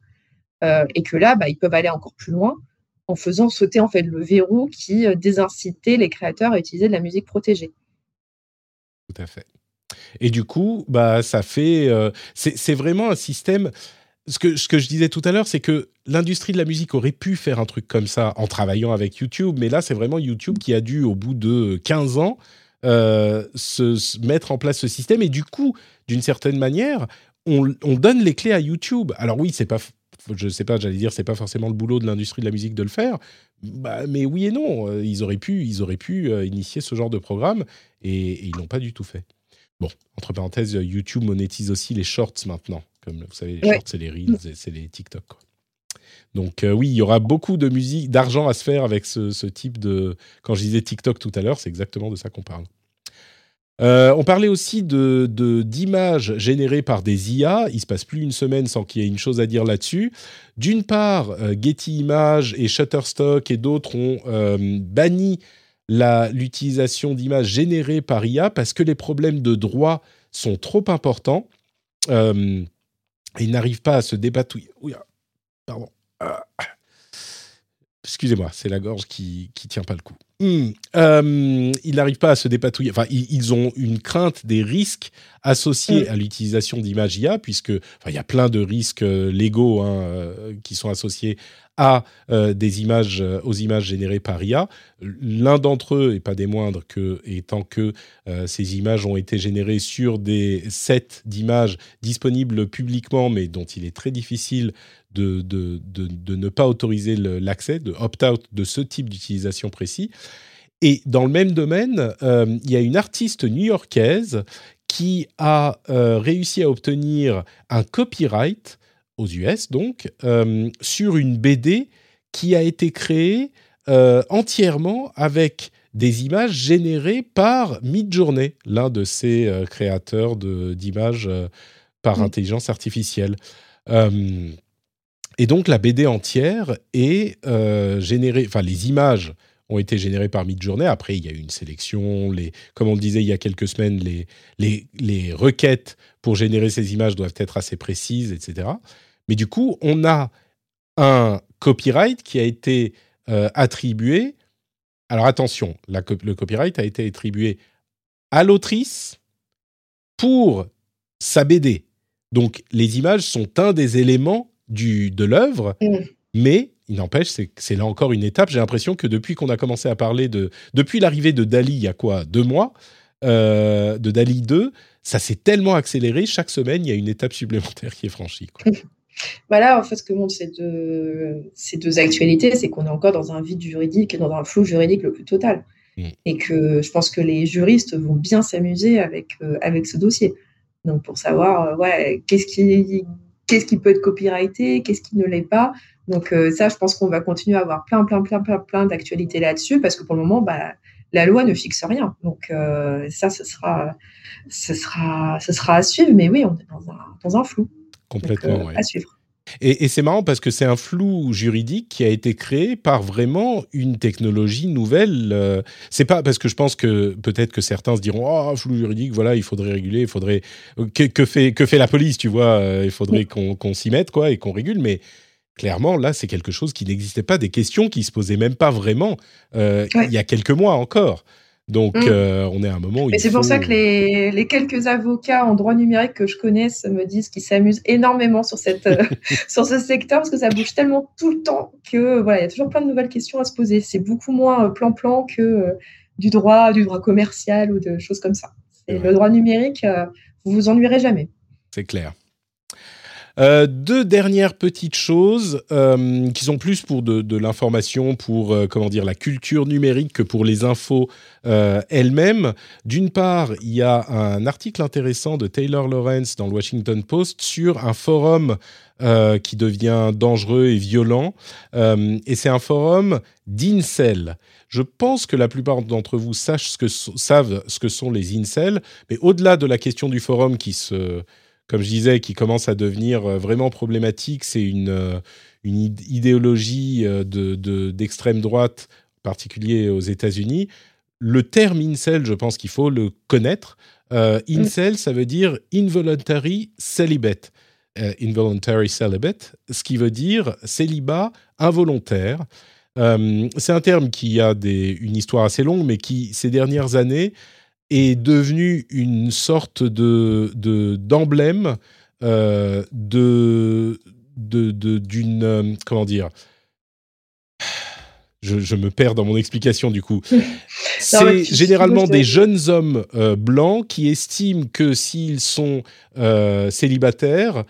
euh, et que là, bah, ils peuvent aller encore plus loin en faisant sauter en fait le verrou qui euh, désincitait les créateurs à utiliser de la musique protégée. Tout à fait. Et du coup, bah, ça fait. Euh, c'est vraiment un système. Ce que je disais tout à l'heure, c'est que l'industrie de la musique aurait pu faire un truc comme ça en travaillant avec YouTube, mais là, c'est vraiment YouTube qui a dû, au bout de 15 ans, euh, se, mettre en place ce système. Et du coup, d'une certaine manière, on, on, donne les clés à YouTube. Alors oui, c'est pas je sais pas, j'allais dire, c'est pas forcément le boulot de l'industrie de la musique de le faire. Bah, mais oui et non, euh, ils auraient pu, ils auraient pu euh, initier ce genre de programme et, ils l'ont pas du tout fait. Bon, entre parenthèses, YouTube monétise aussi les shorts maintenant. Comme vous savez, les shorts, c'est les reels et c'est les TikTok. Donc euh, oui, il y aura beaucoup de musique, d'argent à se faire avec ce, type de. Quand je disais TikTok tout à l'heure, c'est exactement de ça qu'on parle. Euh, on parlait aussi de, d'images générées par des IA. Il se passe plus une semaine sans qu'il y ait une chose à dire là-dessus. D'une part, euh, Getty Images et Shutterstock et d'autres ont banni l'utilisation d'images générées par IA parce que les problèmes de droit sont trop importants. ils n'arrivent pas à se dépatouiller. pardon. Excusez-moi, c'est la gorge qui qui tient pas le coup. Hmm. Euh, ils n'arrivent pas à se dépatouiller. Enfin, ils, ont une crainte des risques associés hmm. à l'utilisation d'images IA, puisque il y a plein de risques euh, légaux hein, euh, qui sont associés à des images, aux images générées par IA. L'un d'entre eux, et pas des moindres, que, étant que ces images ont été générées sur des sets d'images disponibles publiquement, mais dont il est très difficile de, de, de, ne pas autoriser l'accès, de opt-out de ce type d'utilisation précis. Et dans le même domaine, euh, il y a une artiste new-yorkaise qui a euh, réussi à obtenir un copyright aux US, donc, euh, sur une BD qui a été créée entièrement avec des images générées par Midjourney, l'un de ces créateurs d'images par intelligence artificielle. Et donc la BD entière est euh, générée, enfin les images ont été générées par Midjourney. Après, il y a eu une sélection. Les, comme on le disait il y a quelques semaines, les, les, les requêtes pour générer ces images doivent être assez précises, etc. Mais du coup, on a un copyright qui a été euh, attribué. Alors attention, le copyright a été attribué à l'autrice pour sa BD. Donc les images sont un des éléments du, de l'œuvre, mm. mais il n'empêche, c'est là encore une étape. J'ai l'impression que depuis qu'on a commencé à parler de... Depuis l'arrivée de Dali, il y a quoi Deux mois euh, De Dali 2, ça s'est tellement accéléré. Chaque semaine, il y a une étape supplémentaire qui est franchie. Voilà, *laughs* en fait, ce que montrent ces deux, ces deux actualités, c'est qu'on est encore dans un vide juridique et dans un flou juridique le plus total. Mm. Et que je pense que les juristes vont bien s'amuser avec, euh, avec ce dossier. Donc, pour savoir, euh, ouais, qu'est-ce qui qu'est-ce qui peut être copyrighté, qu'est-ce qui ne l'est pas? Donc euh, ça, je pense qu'on va continuer à avoir plein, plein, plein, plein, plein d'actualités là-dessus parce que pour le moment, bah, la loi ne fixe rien. Donc euh, ça, ce sera, ce sera, ce sera à suivre. Mais oui, on est dans un, dans un flou. Complètement, Donc, euh, À suivre. Et, c'est marrant parce que c'est un flou juridique qui a été créé par vraiment une technologie nouvelle. Euh, c'est pas parce que je pense que peut-être que certains se diront oh flou juridique, voilà, il faudrait réguler, il faudrait que, fait que fait la police, tu vois, euh, il faudrait qu'on s'y mette quoi et qu'on régule, mais clairement là c'est quelque chose qui n'existait pas, des questions qui se posaient même pas vraiment euh, il y a quelques mois encore. Donc, mm. euh, on est à un moment où. Mais c'est pour ça que les, les, quelques avocats en droit numérique que je connais me disent qu'ils s'amusent énormément sur, cette, euh, *laughs* sur ce secteur parce que ça bouge tellement tout le temps que voilà, il y a toujours plein de nouvelles questions à se poser. C'est beaucoup moins euh, plan-plan que du droit, du droit commercial ou de choses comme ça. Et le droit numérique, vous vous ennuierez jamais. C'est clair. Euh, deux dernières petites choses euh, qui sont plus pour de, l'information, pour euh, comment dire la culture numérique que pour les infos elles-mêmes. D'une part, il y a un article intéressant de Taylor Lawrence dans le Washington Post sur un forum qui devient dangereux et violent. et c'est un forum d'incel. Je pense que la plupart d'entre vous savent ce que sont les incels, mais au-delà de la question du forum qui se comme je disais, qui commence à devenir euh, vraiment problématique. C'est une, euh, une idéologie euh, d'extrême de, droite, en particulier aux États-Unis. Le terme incel, je pense qu'il faut le connaître. incel, ça veut dire involuntary celibate. involuntary celibate, ce qui veut dire célibat involontaire. c'est un terme qui a des, une histoire assez longue, mais qui, ces dernières années, est devenu une sorte de d'emblème euh, de d'une euh, comment dire? Je, me perds dans mon explication du coup. *laughs* C'est généralement des jeunes hommes euh, blancs qui estiment que s'ils sont célibataires,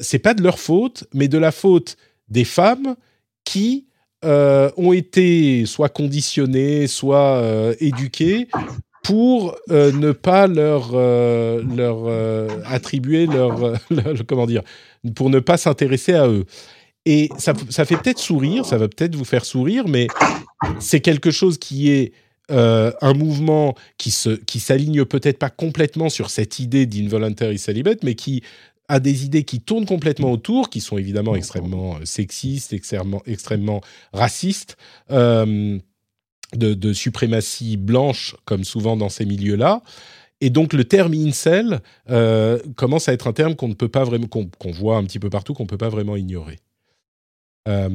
c'est pas de leur faute, mais de la faute des femmes qui ont été soit conditionnées, soit éduquées pour euh, ne pas leur, euh, leur euh, attribuer leur, *laughs* comment dire, pour ne pas s'intéresser à eux. Et ça, ça fait peut-être sourire, ça va peut-être vous faire sourire, mais c'est quelque chose qui est un mouvement qui se qui s'aligne peut-être pas complètement sur cette idée d'involuntary celibate, mais qui a des idées qui tournent complètement autour, qui sont évidemment extrêmement sexistes, extrêmement, extrêmement racistes de, suprématie blanche, comme souvent dans ces milieux-là. Et donc le terme incel euh, commence à être un terme qu'on ne peut pas vraiment, qu'on voit un petit peu partout, qu'on ne peut pas vraiment ignorer. Euh,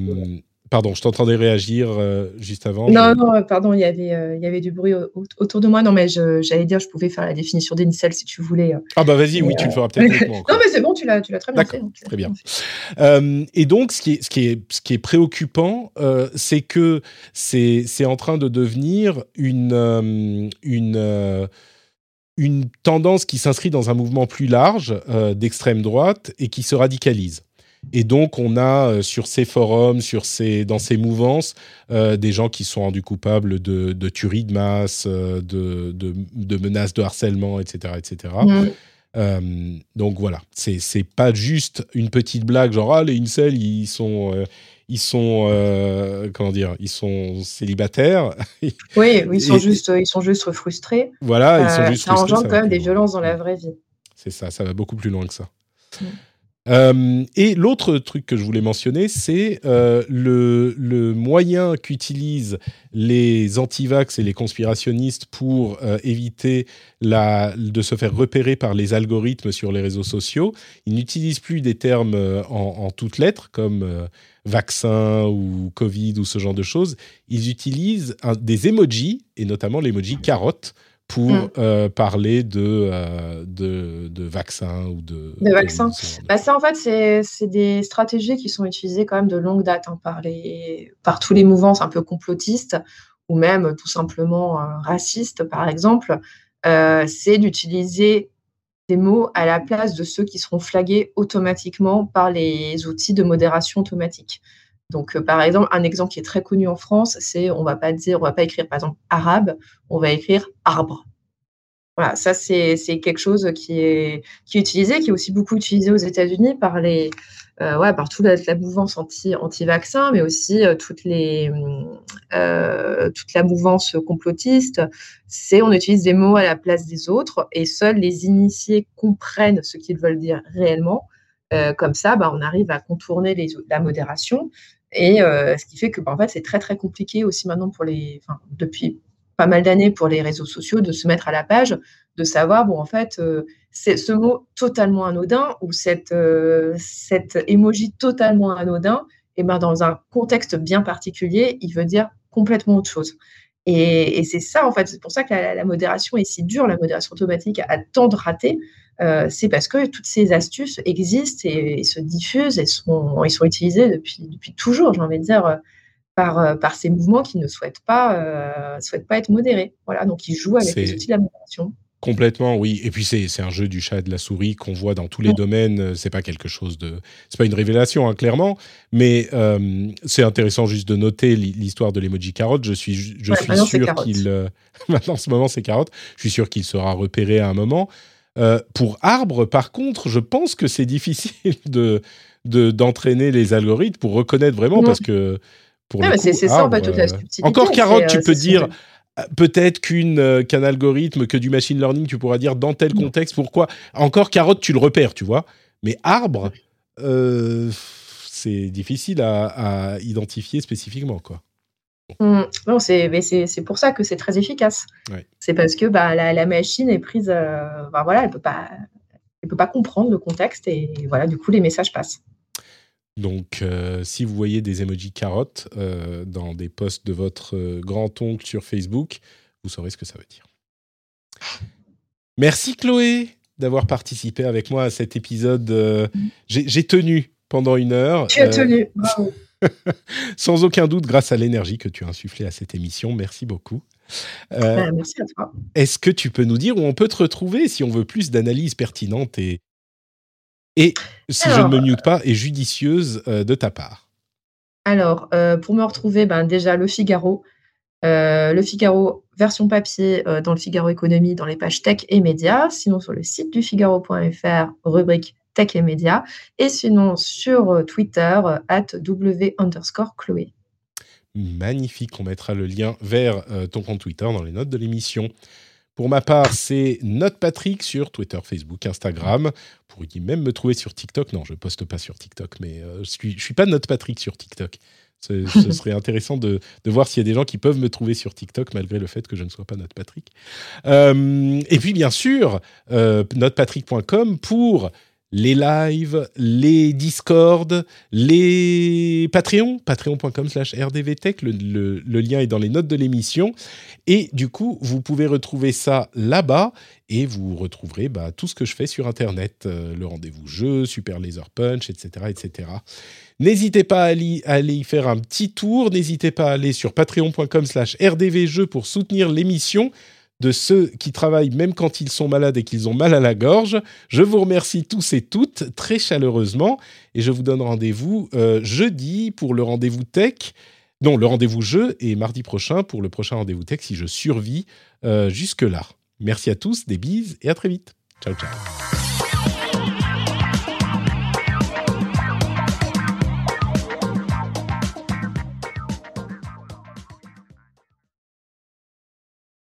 Pardon, je t'entendais réagir euh, juste avant. Non, non, euh, pardon, il y avait, euh, il y avait du bruit autour de moi. Non, mais j'allais dire, je pouvais faire la définition d'incel si tu voulais. Ah bah vas-y, oui, tu le feras peut-être *laughs* non, mais c'est bon, tu l'as, tu l'as très bien fait. Très bien. et donc, ce qui est, ce qui est, ce qui est préoccupant, c'est que c'est, c'est en train de devenir une, une une tendance qui s'inscrit dans un mouvement plus large d'extrême droite et qui se radicalise. Et donc, on a euh, sur ces forums, sur ces, dans ces mouvances, euh, des gens qui sont rendus coupables de, de tueries de masse, euh, de, de, menaces de harcèlement, etc. etc. Mmh. donc voilà, c'est c'est pas juste une petite blague genre ah les incels ils sont ils sont comment dire ils sont célibataires. *laughs* oui, ils sont juste ils sont juste frustrés. Voilà, ils sont juste ça engendre quand même des violences dans la vraie vie. C'est ça, ça va beaucoup plus loin que ça. Mmh. Euh, et l'autre truc que je voulais mentionner, c'est euh, le, moyen qu'utilisent les antivax et les conspirationnistes pour euh, éviter de se faire repérer par les algorithmes sur les réseaux sociaux. Ils n'utilisent plus des termes en, toutes lettres comme vaccin ou Covid ou ce genre de choses. Ils utilisent des emojis, et notamment l'emoji carotte, pour mm. euh, parler de, euh, de, de, vaccins ou de... De vaccins. Bah, ça, en fait, c'est des stratégies qui sont utilisées quand même de longue date hein, par, les, par tous les mouvances un peu complotistes ou même tout simplement euh, racistes, par exemple. c'est d'utiliser des mots à la place de ceux qui seront flagués automatiquement par les outils de modération automatique. Donc, euh, par exemple, un exemple qui est très connu en France, c'est on va pas dire, on va pas écrire par exemple arabe, on va écrire arbre. Voilà, ça c'est quelque chose qui est, qui est utilisé, qui est aussi beaucoup utilisé aux États-Unis par les, euh, ouais, par toute la, mouvance anti, anti-vaccin, mais aussi euh, les, toute la mouvance complotiste. C'est on utilise des mots à la place des autres et seuls les initiés comprennent ce qu'ils veulent dire réellement. comme ça, bah, on arrive à contourner la modération et euh, ce qui fait que, bah, en fait, c'est très très compliqué aussi maintenant pour les, enfin, depuis pas mal d'années pour les réseaux sociaux de se mettre à la page, de savoir, bon, en fait, euh, c'est ce mot totalement anodin ou cette, euh, cette emoji totalement anodin, et ben, dans un contexte bien particulier, il veut dire complètement autre chose. Et, c'est ça, en fait, c'est pour ça que la, modération est si dure, la modération automatique a tant de ratés, euh, c'est parce que toutes ces astuces existent et, se diffusent et sont, utilisés depuis, depuis toujours, j'ai envie de dire, euh, par, euh, par ces mouvements qui ne souhaitent pas, souhaitent pas être modérés. Voilà, donc ils jouent avec les outils de la modération. Complètement, oui. Et puis c'est un jeu du chat et de la souris qu'on voit dans tous les domaines. C'est pas quelque chose de, c'est pas une révélation hein, clairement, mais euh, c'est intéressant juste de noter l'histoire de l'emoji carotte. Je suis, je suis sûr qu'il, euh, *laughs* maintenant en ce moment c'est carotte. Je suis sûr qu'il sera repéré à un moment. Euh, pour arbre, par contre, je pense que c'est *laughs* difficile de d'entraîner les algorithmes pour reconnaître vraiment parce que pour ah, c'est ça en fait toute la subtilité. Encore carotte, tu peux dire peut-être qu'une euh, qu'un algorithme, que du machine learning, tu pourras dire dans tel contexte, pourquoi. Encore carotte, tu le repères, tu vois. Mais arbre, euh, c'est difficile à, identifier spécifiquement, quoi. Mmh. non, c'est pour ça que c'est très efficace. C'est parce que bah, la, machine est prise, euh, bah, voilà, elle peut pas, elle peut pas comprendre le contexte et voilà, du coup les messages passent. Donc, euh, si vous voyez des emojis carottes euh, dans des posts de votre euh, grand-oncle sur Facebook, vous saurez ce que ça veut dire. Merci Chloé d'avoir participé avec moi à cet épisode. J'ai tenu pendant une heure. Tu as tenu, bravo. *laughs* Sans aucun doute, grâce à l'énergie que tu as insufflée à cette émission. Merci beaucoup. Bah, merci à toi. Est-ce que tu peux nous dire où on peut te retrouver si on veut plus d'analyse pertinente et et, si je ne me mute pas, est judicieuse euh, de ta part Alors, euh, pour me retrouver, ben, déjà Le Figaro. Euh, le Figaro, version papier dans le Figaro Économie, dans les pages tech et médias. Sinon, sur le site du Figaro.fr, rubrique tech et médias. Et sinon, sur Twitter, at W underscore Chloé. Magnifique, on mettra le lien vers ton compte Twitter dans les notes de l'émission. Pour ma part, c'est Note Patrick sur Twitter, Facebook, Instagram. Vous pourriez même me trouver sur TikTok. Non, je ne poste pas sur TikTok, mais euh, je ne suis, je suis pas Note Patrick sur TikTok. Ce, *laughs* serait intéressant de, voir s'il y a des gens qui peuvent me trouver sur TikTok malgré le fait que je ne sois pas Note Patrick. Euh, et puis bien sûr, euh, notepatrick.com pour les lives, les Discord, les Patreon, patreon.com slash rdvtech, le, lien est dans les notes de l'émission. Et du coup, vous pouvez retrouver ça là-bas et vous retrouverez bah, tout ce que je fais sur Internet, euh, le rendez-vous jeu, Super Laser Punch, etc. etc. N'hésitez pas à aller, y faire un petit tour, n'hésitez pas à aller sur patreon.com slash rdvjeux pour soutenir l'émission de ceux qui travaillent même quand ils sont malades et qu'ils ont mal à la gorge. Je vous remercie tous et toutes très chaleureusement et je vous donne rendez-vous euh, jeudi pour le rendez-vous tech. Non, le rendez-vous jeu et mardi prochain pour le prochain rendez-vous tech si je survis euh, jusque-là. Merci à tous, des bises et à très vite. Ciao, ciao.